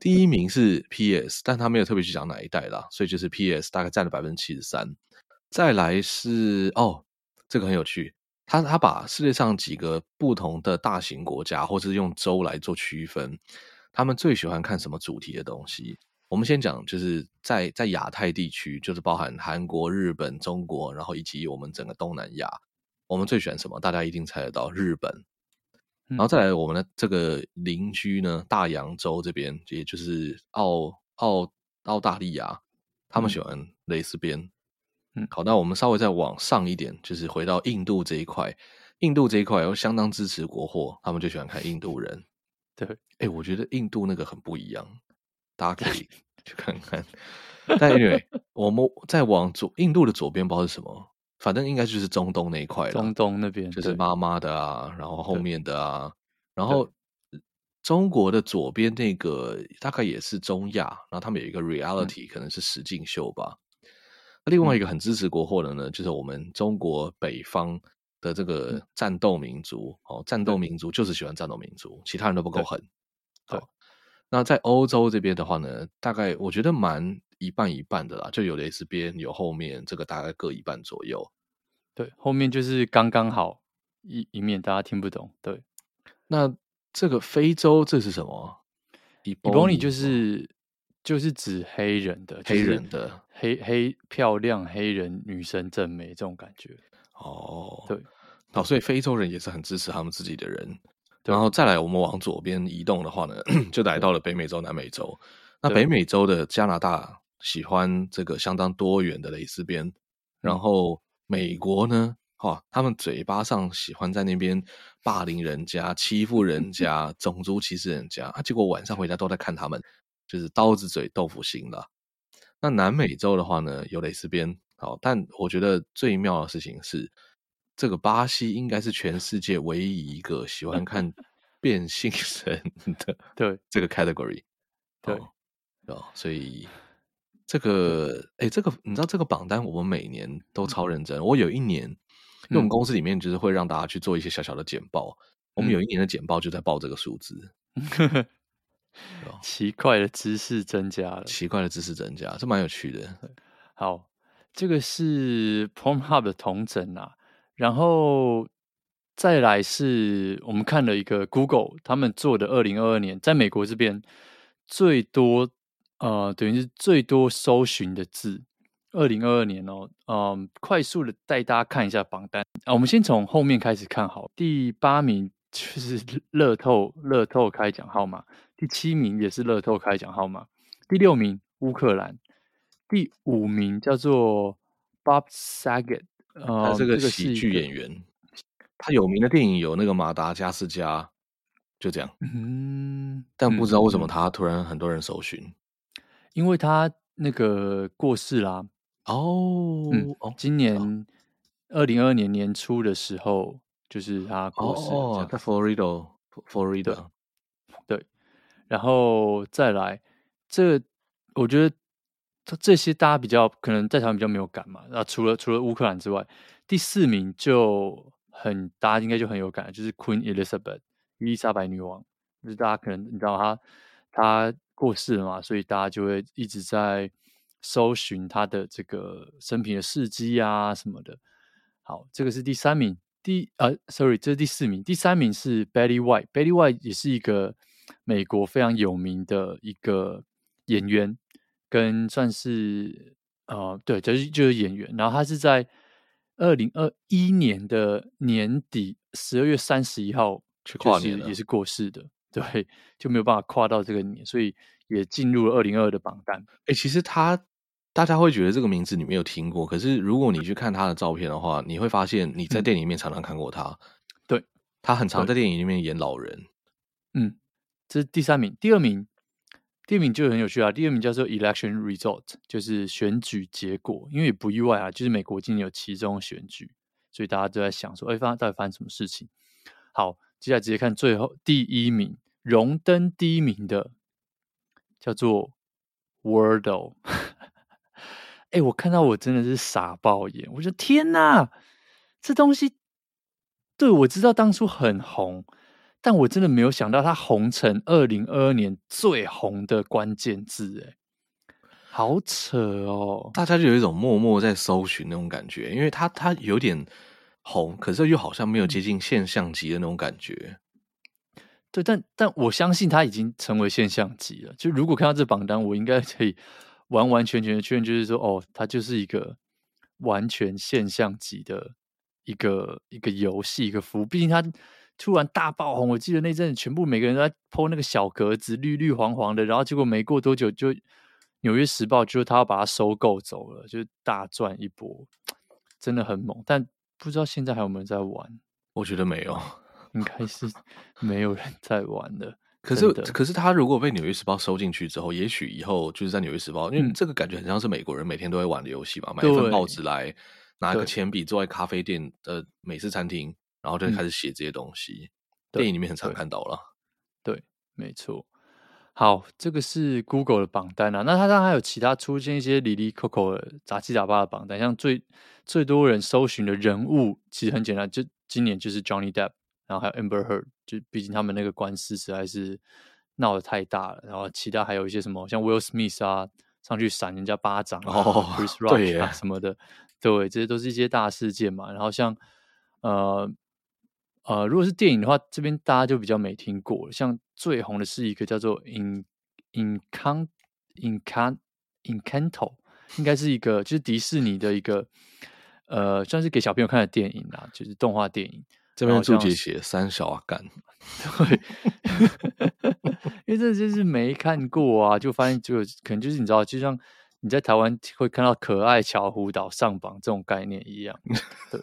第一名是 PS，但他没有特别去讲哪一代啦，所以就是 PS 大概占了百分之七十三，再来是哦。这个很有趣，他他把世界上几个不同的大型国家，或者是用州来做区分，他们最喜欢看什么主题的东西？我们先讲，就是在在亚太地区，就是包含韩国、日本、中国，然后以及我们整个东南亚，我们最喜欢什么？大家一定猜得到，日本。然后再来我们的这个邻居呢，大洋洲这边，也就是澳澳澳大利亚，他们喜欢蕾丝边。嗯，好，那我们稍微再往上一点，就是回到印度这一块。印度这一块又相当支持国货，他们就喜欢看印度人。对，哎，我觉得印度那个很不一样，大家可以 去看看。但因为我们再往左，印度的左边不知道是什么，反正应该就是中东那一块了。中东那边就是妈妈的啊，然后后面的啊，然后中国的左边那个大概也是中亚，然后他们有一个 reality，、嗯、可能是实境秀吧。那另外一个很支持国货的呢，就是我们中国北方的这个战斗民族、嗯、哦，战斗民族就是喜欢战斗民族，其他人都不够狠。对。好那在欧洲这边的话呢，大概我觉得蛮一半一半的啦，就有蕾丝边，有后面这个大概各一半左右。对，后面就是刚刚好一一面，大家听不懂。对，那这个非洲这是什么？Ebony 就是就是指黑人的，黑人的黑黑漂亮黑人女生正美这种感觉。哦，对，哦，所以非洲人也是很支持他们自己的人。然后再来，我们往左边移动的话呢，就来到了北美洲、南美洲。那北美洲的加拿大喜欢这个相当多元的蕾丝边，然后美国呢，哈、哦，他们嘴巴上喜欢在那边霸凌人家、欺负人 家、种族歧视人家，啊，结果晚上回家都在看他们，就是刀子嘴豆腐心了。那南美洲的话呢，有蕾丝边，好，但我觉得最妙的事情是。这个巴西应该是全世界唯一一个喜欢看 变性人的对这个 category 对哦，哦，所以这个哎，这个你知道这个榜单我们每年都超认真。我有一年，因为我们公司里面就是会让大家去做一些小小的简报，嗯、我们有一年的简报就在报这个数字，奇怪的知识增加了，奇怪的知识增加，这蛮有趣的。好，这个是 Pornhub 的同整啊。然后再来是我们看了一个 Google 他们做的二零二二年在美国这边最多呃等于是最多搜寻的字，二零二二年哦，嗯、呃，快速的带大家看一下榜单啊，我们先从后面开始看好，第八名就是乐透乐透开奖号码，第七名也是乐透开奖号码，第六名乌克兰，第五名叫做 Bob Saget。他是个喜剧演员，嗯，他有名的电影有那个《马达加斯加》，就这样。嗯，但不知道为什么他突然很多人搜寻，因为他那个过世啦。哦，嗯，今年二零二二年年初的时候，就是他过世。哦，在 Florida，Florida，。对，然后再来，这我觉得。这这些大家比较可能在台湾比较没有感嘛，啊，除了除了乌克兰之外，第四名就很大家应该就很有感，就是 Queen Elizabeth 伊丽莎白女王，就是大家可能你知道她她过世了嘛，所以大家就会一直在搜寻她的这个生平的事迹啊什么的。好，这个是第三名，第呃，sorry，这是第四名，第三名是 Betty White，Betty White 也是一个美国非常有名的一个演员。跟算是呃，对，就是就是演员。然后他是在二零二一年的年底十二月三十一号去跨年，也是过世的。对，就没有办法跨到这个年，所以也进入了二零二二的榜单。哎、欸，其实他大家会觉得这个名字你没有听过，可是如果你去看他的照片的话，你会发现你在电影里面常常看过他。嗯、对，他很常在电影里面演老人。嗯，这是第三名，第二名。第二名就很有趣啊，第二名叫做 Election Result，就是选举结果，因为也不意外啊，就是美国今年有其中选举，所以大家都在想说，哎，发到底发生什么事情？好，接下来直接看最后第一名，荣登第一名的叫做 Wordle，哎，我看到我真的是傻爆眼，我说天哪，这东西，对，我知道当初很红。但我真的没有想到，它红成二零二二年最红的关键字，哎，好扯哦！大家就有一种默默在搜寻那种感觉，因为它它有点红，可是又好像没有接近现象级的那种感觉。对，但但我相信它已经成为现象级了。就如果看到这榜单，我应该可以完完全全的确认，就是说，哦，它就是一个完全现象级的一个一个游戏，一个服务。毕竟它。突然大爆红。我记得那阵子全部每个人都在 po 那个小格子，绿绿黄黄的，然后结果没过多久就《纽约时报》就他要把它收购走了，就大赚一波，真的很猛。但不知道现在还有没有人在玩？我觉得没有，应该是没有人在玩的。可是，可是他如果被《纽约时报》收进去之后，也许以后就是在《纽约时报》，因为这个感觉很像是美国人每天都会玩的游戏吧？买一份报纸来，拿一个铅笔，坐在咖啡店的美式餐厅，然后就开始写这些东西。电影里面很常看到了。对，没错。好，这个是 Google 的榜单啊。那它当然还有其他出现一些里里扣扣的杂七杂八的榜单，像最最多人搜寻的人物，其实很简单，就今年就是 Johnny Depp。然后还有 Amber Heard，就毕竟他们那个官司实在是闹得太大了。然后其他还有一些什么，像 Will Smith 啊，上去扇人家巴掌啊、哦、Chris Rock 啊什么的，对，这些都是一些大事件嘛。然后像呃呃，如果是电影的话，这边大家就比较没听过。像最红的是一个叫做 In Incant Incant Encanto，应该是一个就是迪士尼的一个呃，算是给小朋友看的电影啦，就是动画电影。这边注解写三小啊干，对，因为这就是没看过啊，就发现就可能就是你知道，就像你在台湾会看到可爱巧虎岛上榜这种概念一样，对，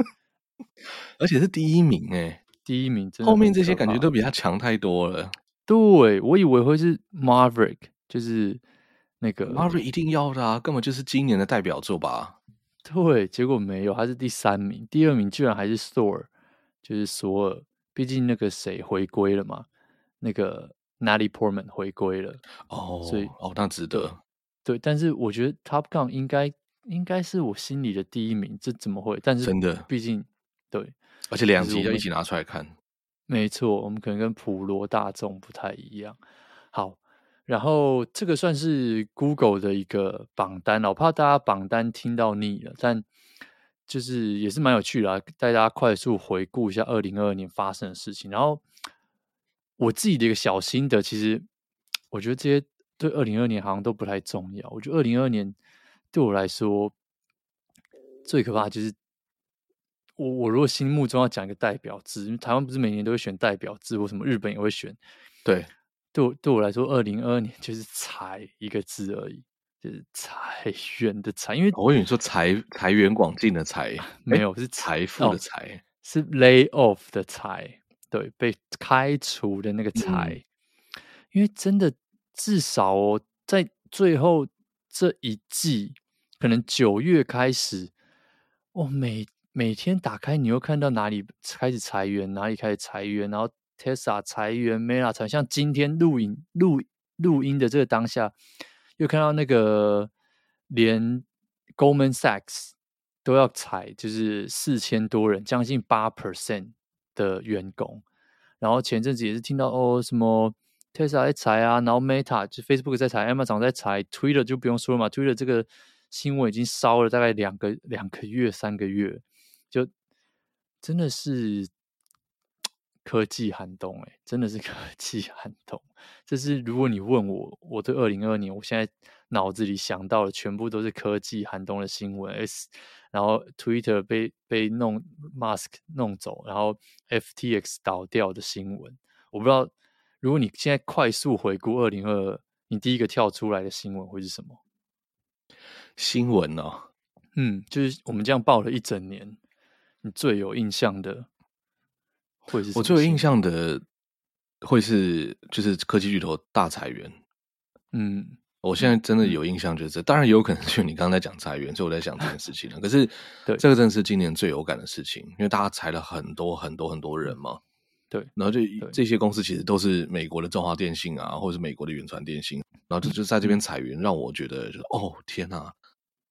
而且是第一名哎，第一名，后面这些感觉都比他强太多了。对，我以为会是 Maverick，就是那个 Maverick 一定要的啊，根本就是今年的代表作吧？对，结果没有，他是第三名，第二名居然还是 Thor。就是索尔，毕竟那个谁回归了嘛，那个 Natalie Portman 回归了哦，所以哦，那值得对。但是我觉得 Top Gun 应该应该是我心里的第一名，这怎么会？但是真的，毕竟对，而且两集要一起拿出来看，没错，我们可能跟普罗大众不太一样。好，然后这个算是 Google 的一个榜单，我怕大家榜单听到腻了，但。就是也是蛮有趣的啊，带大家快速回顾一下二零二二年发生的事情。然后我自己的一个小心得，其实我觉得这些对二零二二年好像都不太重要。我觉得二零二二年对我来说最可怕就是我我如果心目中要讲一个代表字，因为台湾不是每年都会选代表字，或什么日本也会选。对，对我对我来说，二零二二年就是 财一个字而已。就是裁员的裁，因为我以为你说财财源广进的财，没有是财富的财，哦，是 lay off 的裁，对，被开除的那个裁。嗯、因为真的至少哦，在最后这一季，可能九月开始，哦，每每天打开，你又看到哪里开始裁员，哪里开始裁员，然后 Tesla 裁员，Meta 裁员，像今天录影录录音的这个当下。又看到那个连 Goldman Sachs 都要裁，就是四千多人，将近八 percent 的员工。然后前阵子也是听到哦，什么 Tesla 在裁啊，然后 Meta 就 Facebook 在裁，Amazon 在裁，Twitter 就不用说了嘛，Twitter 这个新闻已经烧了大概两个两个月、三个月，就真的是。科技寒冬，欸，哎，真的是科 技寒冬。这是如果你问我，我对二零二二年，我现在脑子里想到的全部都是科技寒冬的新闻。S，然后 Twitter 被被弄 Mask 弄走，然后 FTX 倒掉的新闻。我不知道，如果你现在快速回顾二零二二，你第一个跳出来的新闻会是什么？新闻呢？哦？嗯，就是我们这样报了一整年，你最有印象的。我最有印象的会是就是科技巨头大裁员，嗯，我现在真的有。印象就是这，当然有可能就你刚才讲裁员，所以我在想这件事情了。可是，对，这个真的是今年最有感的事情，因为大家裁了很多很多很多人嘛，对，然后就这些公司其实都是美国的中华电信啊，或者是美国的远传电信，然后就就在这边裁员，让我觉得就是哦天哪，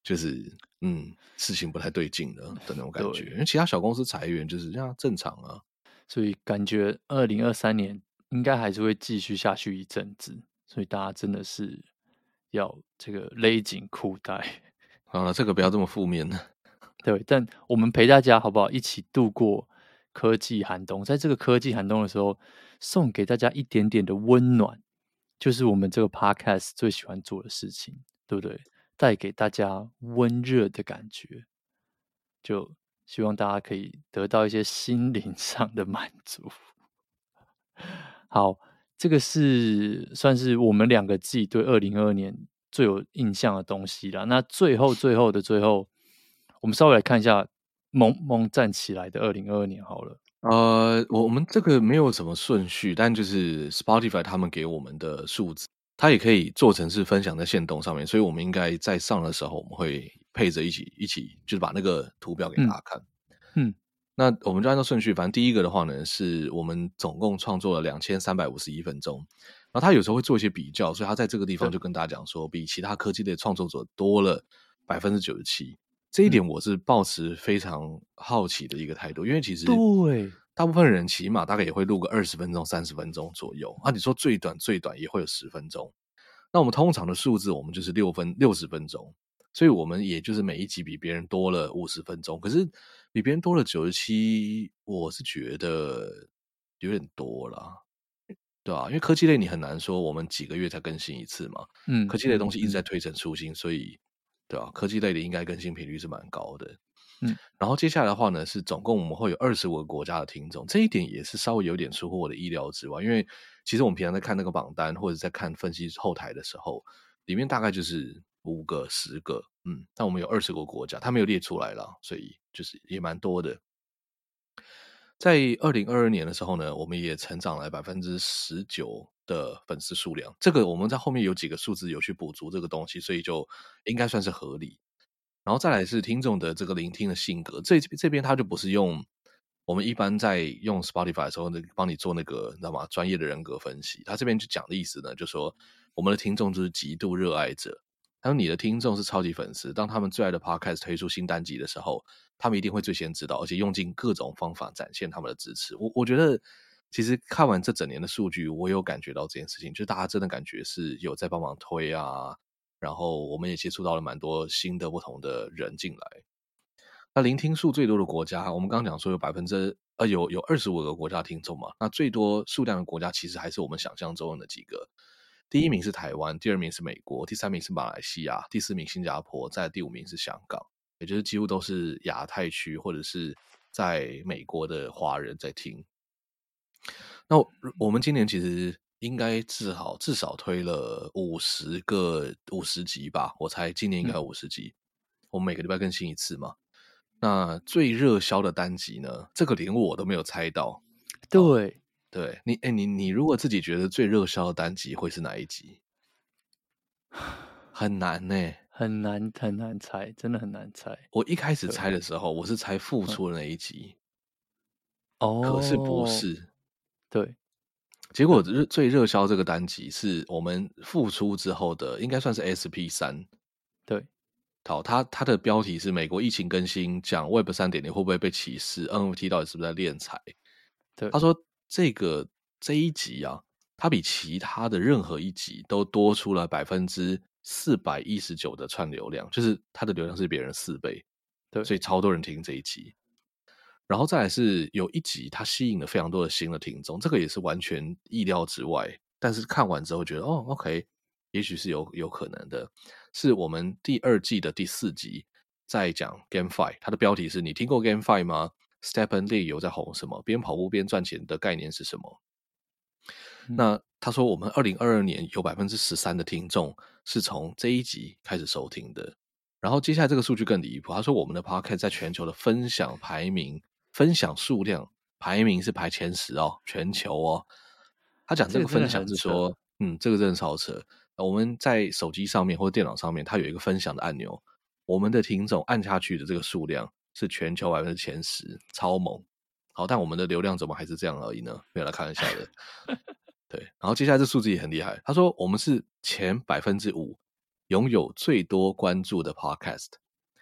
就是嗯事情不太对劲的的那种感觉，因为。其他小公司裁员就是这样正常啊。所以感觉二零二三年应该还是会继续下去一阵子，所以大家真的是要这个勒紧裤带。好了，这个不要这么负面呢。对，但我们陪大家好不好？一起度过科技寒冬，在这个科技寒冬的时候，送给大家一点点的温暖，就是我们这个 podcast 最喜欢做的事情，对不对？带给大家温热的感觉，就。希望大家可以得到一些心灵上的满足。好，这个是算是我们两个自己对二零二二年最有印象的东西了。那最后最后的最后，我们稍微来看一下萌萌站起来的二零二二年好了。呃，我我们这个没有什么顺序，但就是 Spotify 他们给我们的数字，它也可以做成是分享在线动上面，所以我们应该在上的时候，我们会配着一起一起，就是把那个图表给大家看。嗯，嗯，那我们就按照顺序，反正第一个的话呢，是我们总共创作了两千三百五十一分钟，然后他有时候会做一些比较，所以他在这个地方就跟大家讲说，比其他科技类创作者多了百分之九十七。这一点我是抱持非常好奇的一个态度，因为其实对大部分人起码大概也会录个二十分钟、三十分钟左右啊。你说最短最短也会有十分钟，那我们通常的数字我们就是六分六十分钟，所以我们也就是每一集比别人多了五十分钟，可是比别人多了九十七，我是觉得有点多了，对吧？因为科技类你很难说我们几个月才更新一次嘛，嗯，科技类的东西一直在推陈出新，所以。对啊，科技类的应该更新频率是蛮高的，嗯，然后接下来的话呢，是总共我们会有二十五个国家的听众，这一点也是稍微有点出乎我的意料之外，因为其实我们平常在看那个榜单或者在看分析后台的时候，里面大概就是五个、十个，嗯，但我们有二十个国家，它没有列出来了，所以就是也蛮多的。在二零二二年的时候呢，我们也成长了百分之十九。的粉丝数量，这个我们在后面有几个数字有去补足这个东西，所以就应该算是合理。然后再来是听众的这个聆听的性格，这这边他就不是用我们一般在用 Spotify 的时候呢，帮你做那个你知道吗？专业的人格分析，他这边就讲的意思呢，就说我们的听众就是极度热爱者，还有你的听众是超级粉丝，当他们最爱的 Podcast 推出新单集的时候，他们一定会最先知道，而且用尽各种方法展现他们的支持。我我觉得。其实看完这整年的数据，我有感觉到这件事情，就是大家真的感觉是有在帮忙推啊，然后我们也接触到了蛮多新的不同的人进来。那聆听数最多的国家，我们刚刚讲说有百分之呃有有二十五个国家听众嘛，那最多数量的国家其实还是我们想象中的几个，第一名是台湾，第二名是美国，第三名是马来西亚，第四名新加坡，在第五名是香港，也就是几乎都是亚太区或者是在美国的华人在听。那我们今年其实应该至少至少推了五十个五十集吧，我猜今年应该有五十集。嗯、我们每个礼拜更新一次嘛。那最热销的单集呢？这个连我都没有猜到。对，哦、对你，哎，你你如果自己觉得最热销的单集会是哪一集？很难呢、欸，很难很难猜，真的很难猜。我一开始猜的时候，我是猜复出的那一集。哦，可是不是。对，结果热最热销这个单集是我们复出之后的，应该算是 SP 三。对，好，它它的标题是美国疫情更新，讲 Web 三点零会不会被歧视？NFT 到底是不是在敛财？对，他说这个这一集啊，它比其他的任何一集都多出了百分之四百一十九的串流量，就是它的流量是别人四倍，对，所以超多人听这一集。然后再来是有一集，它吸引了非常多的新的听众，这个也是完全意料之外。但是看完之后觉得，哦，OK，也许是有有可能的。是我们第二季的第四集在讲 GameFi，它的标题是你听过 GameFi 吗？Stephen Lee 有在红什么？边跑步边赚钱的概念是什么？嗯、那他说我们二零二二年有百分之十三的听众是从这一集开始收听的。然后接下来这个数据更离谱，他说我们的 Podcast 在全球的分享排名。分享数量排名是排前十哦，全球哦。他讲这个分享是说，嗯，这个真的超扯。我们在手机上面或者电脑上面，它有一个分享的按钮，我们的听众按下去的这个数量是全球百分之前十，超猛。好，但我们的流量怎么还是这样而已呢？没有来开玩笑的。对，然后接下来这数字也很厉害，他说我们是前百分之五拥有最多关注的 Podcast，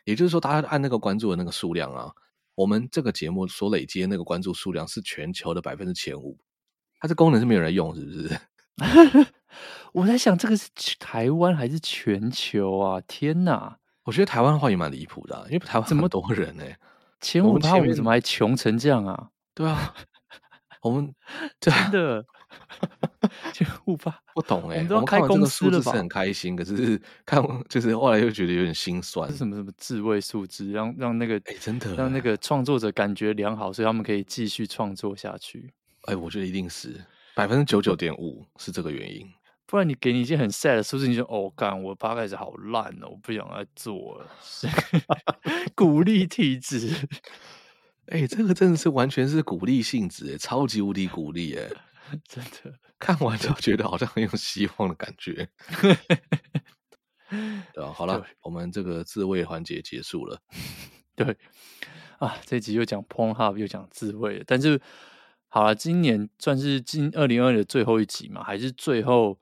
也就是说，大家按那个关注的那个数量啊。我们这个节目所累积的那个关注数量是全球的百分之前五，它这功能是没有人用，是不是？我在想，这个是台湾还是全球啊？天哪！我觉得台湾的话也蛮离谱的，啊，因为台湾这么多人呢，欸，前五趴我们怎么还穷成这样啊？对啊，我们 真的。就不怕不懂哎、欸，我们都要开公司了吧？是很开心，可是看就是后来又觉得有点心酸。是什么什么自慰数字，让让那个哎、欸，真的让那个创作者感觉良好，所以他们可以继续创作下去。哎、欸，我觉得一定是百分之九九点五是这个原因。不然你给你一些很 sad 的数字，你就哦干，我 podcast 好烂哦，我不想再做了。鼓励体质，哎、欸，这个真的是完全是鼓励性质，哎，超级无敌鼓励，哎，真的，看完之后觉得好像很有希望的感觉。对啊，好了，我们这个自慰环节结束了。对啊，这集又讲 Pornhub，又讲自慰，但是好了，今年算是今二零二二的最后一集嘛，还是最后。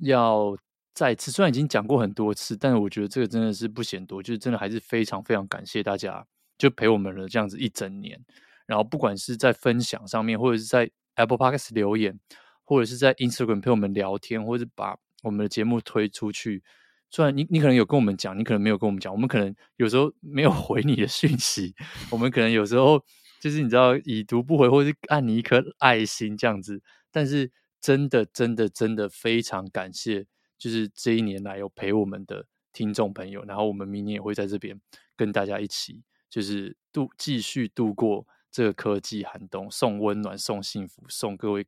要再次，虽然已经讲过很多次，但是我觉得这个真的是不嫌多，就是真的还是非常非常感谢大家，就陪我们了这样子一整年。然后不管是在分享上面，或者是在 Apple Podcast 留言，或者是在 Instagram 陪我们聊天，或者是把我们的节目推出去。虽然你你可能有跟我们讲，你可能没有跟我们讲，我们可能有时候 没有回你的讯息，我们可能有时候就是你知道已读不回，或者是按你一颗爱心这样子，但是。真的，真的，真的非常感谢，就是这一年来有陪我们的听众朋友，然后我们明年也会在这边跟大家一起，就是度继续度过这个科技寒冬，送温暖，送幸福，送各位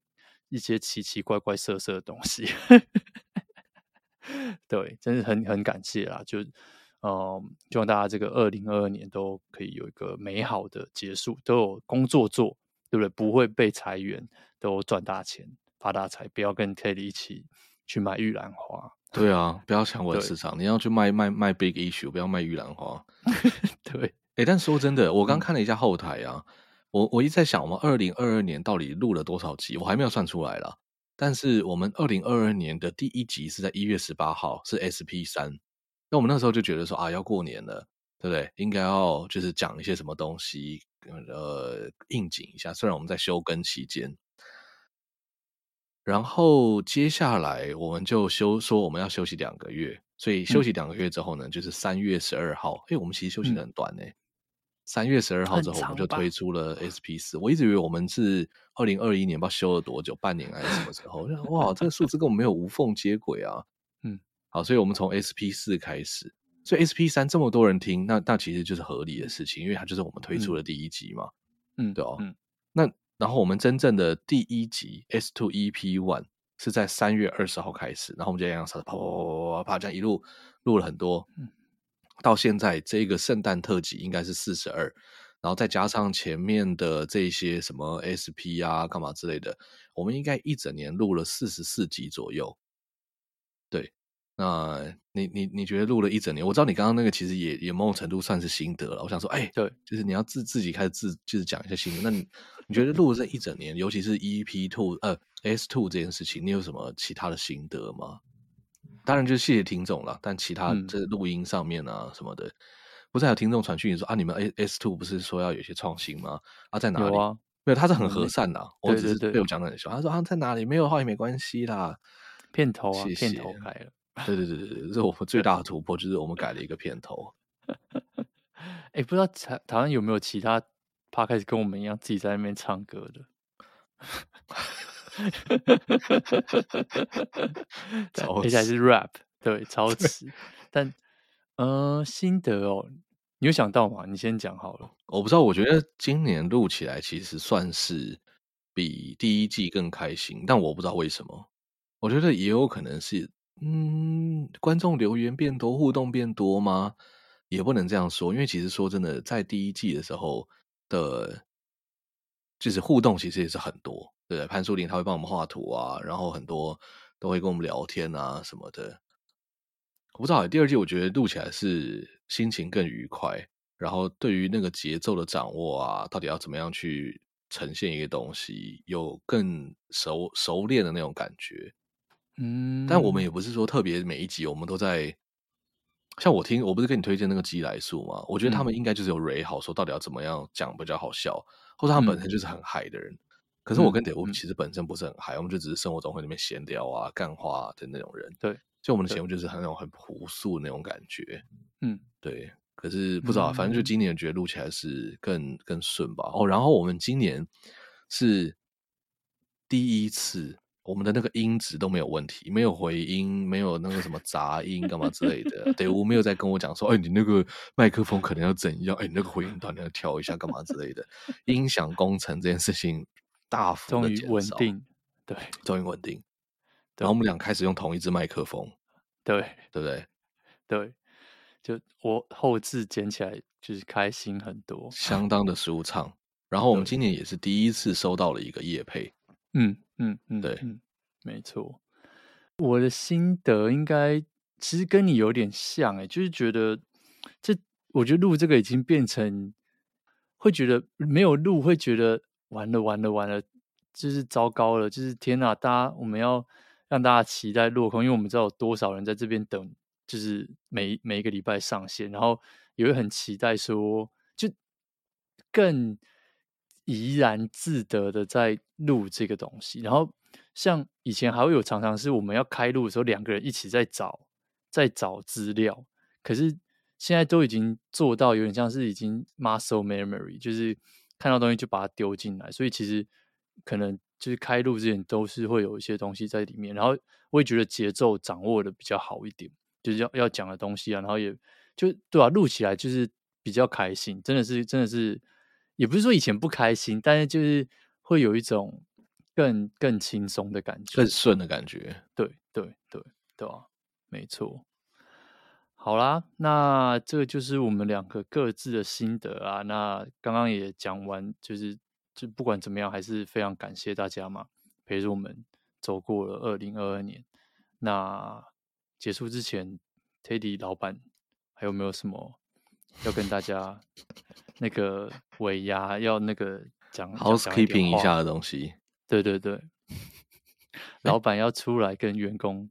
一些奇奇怪怪色色的东西。对，真是很很感谢啦，就嗯，希望大家这个二零二二年都可以有一个美好的结束，都有工作做，对不对？不会被裁员，都赚大钱。发大财！不要跟 Teddy 一起去卖玉兰花。对啊，不要抢我的市场。你要去卖卖卖 Big Issue，不要卖玉兰花。对，哎、欸，但说真的，我刚看了一下后台啊，嗯、我我一直在想，我们二零二二年到底录了多少集？我还没有算出来啦。但是我们二零二二年的第一集是在一月十八号，是 SP 三。那我们那时候就觉得说啊，要过年了，对不对？应该要就是讲一些什么东西，呃，应景一下。虽然我们在休更期间。然后接下来我们就休说我们要休息两个月，所以休息两个月之后呢，嗯、就是三月十二号。哎，我们其实休息的很短呢。三、嗯、月十二号之后，我们就推出了 SP 四。我一直以为我们是二零二一年不知道休了多久，半年还是什么时候？哇，这个数字跟我们没有无缝接轨啊。嗯，好，所以我们从 SP 四开始，所以 SP 三这么多人听，那那其实就是合理的事情，因为它就是我们推出的第一集嘛。嗯，对哦。嗯，那。然后我们真正的第一集 S Two EP One 是在三月二十号开始，然后我们就这样啪啪啪啪啪啪这样一路录了很多，到现在这个圣诞特辑应该是四十二，然后再加上前面的这些什么 SP 啊干嘛之类的，我们应该一整年录了四十四集左右，对。那你你你觉得录了一整年？我知道你刚刚那个其实也也某种程度算是心得了。我想说，哎、欸，对，就是你要自自己开始自就是讲一下心得。那你 你觉得录了这一整年，尤其是 EP Two 呃 S Two 这件事情，你有什么其他的心得吗？当然就是谢谢听众了，但其他这录音上面啊什么的，嗯、不是还有听众传讯说啊，你们 S S Two 不是说要有些创新吗？啊，在哪里？有啊，没有，他是很和善的。我只是被我讲的很凶。他说啊，在哪里？没有的话也没关系啦。片头啊，谢谢片头开了。对对对对对，这是我们最大的突破，就是我们改了一个片头。哎，不知道台台湾有没有其他 podcast 跟我们一样自己在那边唱歌的？超而且还是 rap，对，超级。但呃，心得哦，你有想到吗？你先讲好了。我不知道，我觉得今年录起来其实算是比第一季更开心，但我不知道为什么。我觉得也有可能是。嗯，观众留言变多，互动变多吗？也不能这样说，因为其实说真的，在第一季的时候的，就是互动其实也是很多，对对？潘树林他会帮我们画图啊，然后很多都会跟我们聊天啊什么的。我不知道，第二季我觉得录起来是心情更愉快，然后对于那个节奏的掌握啊，到底要怎么样去呈现一个东西，有更熟熟练的那种感觉。嗯，但我们也不是说特别每一集我们都在，像我听，我不是跟你推荐那个鸡来素吗？我觉得他们应该就是有 re 好说到底要怎么样讲比较好笑，或者他们本身就是很嗨的人。嗯、可是我跟 David 其实本身不是很嗨，嗯、我们就只是生活中会里面闲聊啊、干话的那种人。对，就我们的节目就是很那种很朴素的那种感觉。嗯，对。可是不知道，反正就今年觉得录起来是更更顺吧。哦，然后我们今年是第一次。我们的那个音质都没有问题，没有回音，没有那个什么杂音干嘛之类的。对，我没有在跟我讲说，哎，你那个麦克风可能要怎样？哎，你那个回音段要调一下干嘛之类的。音响工程这件事情大幅的终于稳定。对，终于稳定。然后我们俩开始用同一支麦克风，对，对不对？对，就我后置剪起来就是开心很多，相当的舒畅。然后我们今年也是第一次收到了一个夜配，嗯嗯嗯，对，嗯，没错。我的心得应该其实跟你有点像，哎，就是觉得这，我觉得录这个已经变成会觉得没有录会觉得完了完了完了，就是糟糕了，就是天哪！大家我们要让大家期待落空，因为我们知道有多少人在这边等，就是每每一个礼拜上线，然后也会很期待说，就更。怡然自得的在录这个东西，然后像以前还会有常常是我们要开录的时候，两个人一起在找在找资料，可是现在都已经做到有点像是已经 muscle memory，就是看到东西就把它丢进来，所以其实可能就是开录之前都是会有一些东西在里面，然后我也觉得节奏掌握的比较好一点，就是要要讲的东西啊，然后也就对啊，录起来就是比较开心，真的是真的是。也不是说以前不开心，但是就是会有一种更更轻松的感觉，更顺的感觉。对对对对啊，没错。好啦，那这个就是我们两个各自的心得啊。那刚刚也讲完，就是就不管怎么样，还是非常感谢大家嘛，陪着我们走过了二零二二年。那结束之前，Teddy 老板还有没有什么要跟大家？那个尾牙要那个讲 housekeeping 一下的东西，对对对，老板要出来跟员工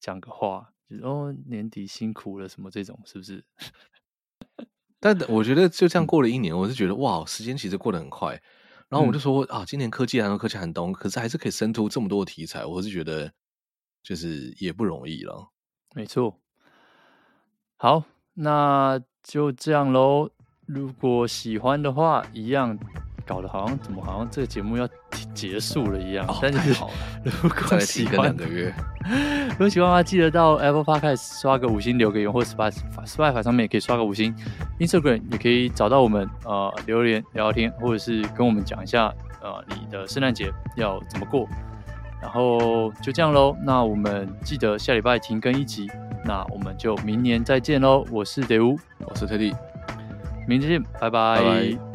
讲个话，就是哦年底辛苦了什么这种，是不是？但我觉得就这样过了一年，我是觉得哇，时间其实过得很快。然后我就说、嗯、啊，今年科技寒冬，科技寒冬，可是还是可以生出这么多的题材，我是觉得就是也不容易了。没错，好，那就这样喽。如果喜欢的话，一样搞得好像怎么好像这个节目要结束了一样。哦、但是好了，如果喜欢两个月，如果喜欢的话，记得到 Apple Podcast 刷个五星，留个言，或者 Spotify 上面也可以刷个五星。Instagram 也可以找到我们，呃，留言聊聊天，或者是跟我们讲一下，呃，你的圣诞节要怎么过。然后就这样喽，那我们记得下礼拜停更一集，那我们就明年再见喽。我是德乌，我是特地。明天见，拜拜。拜拜。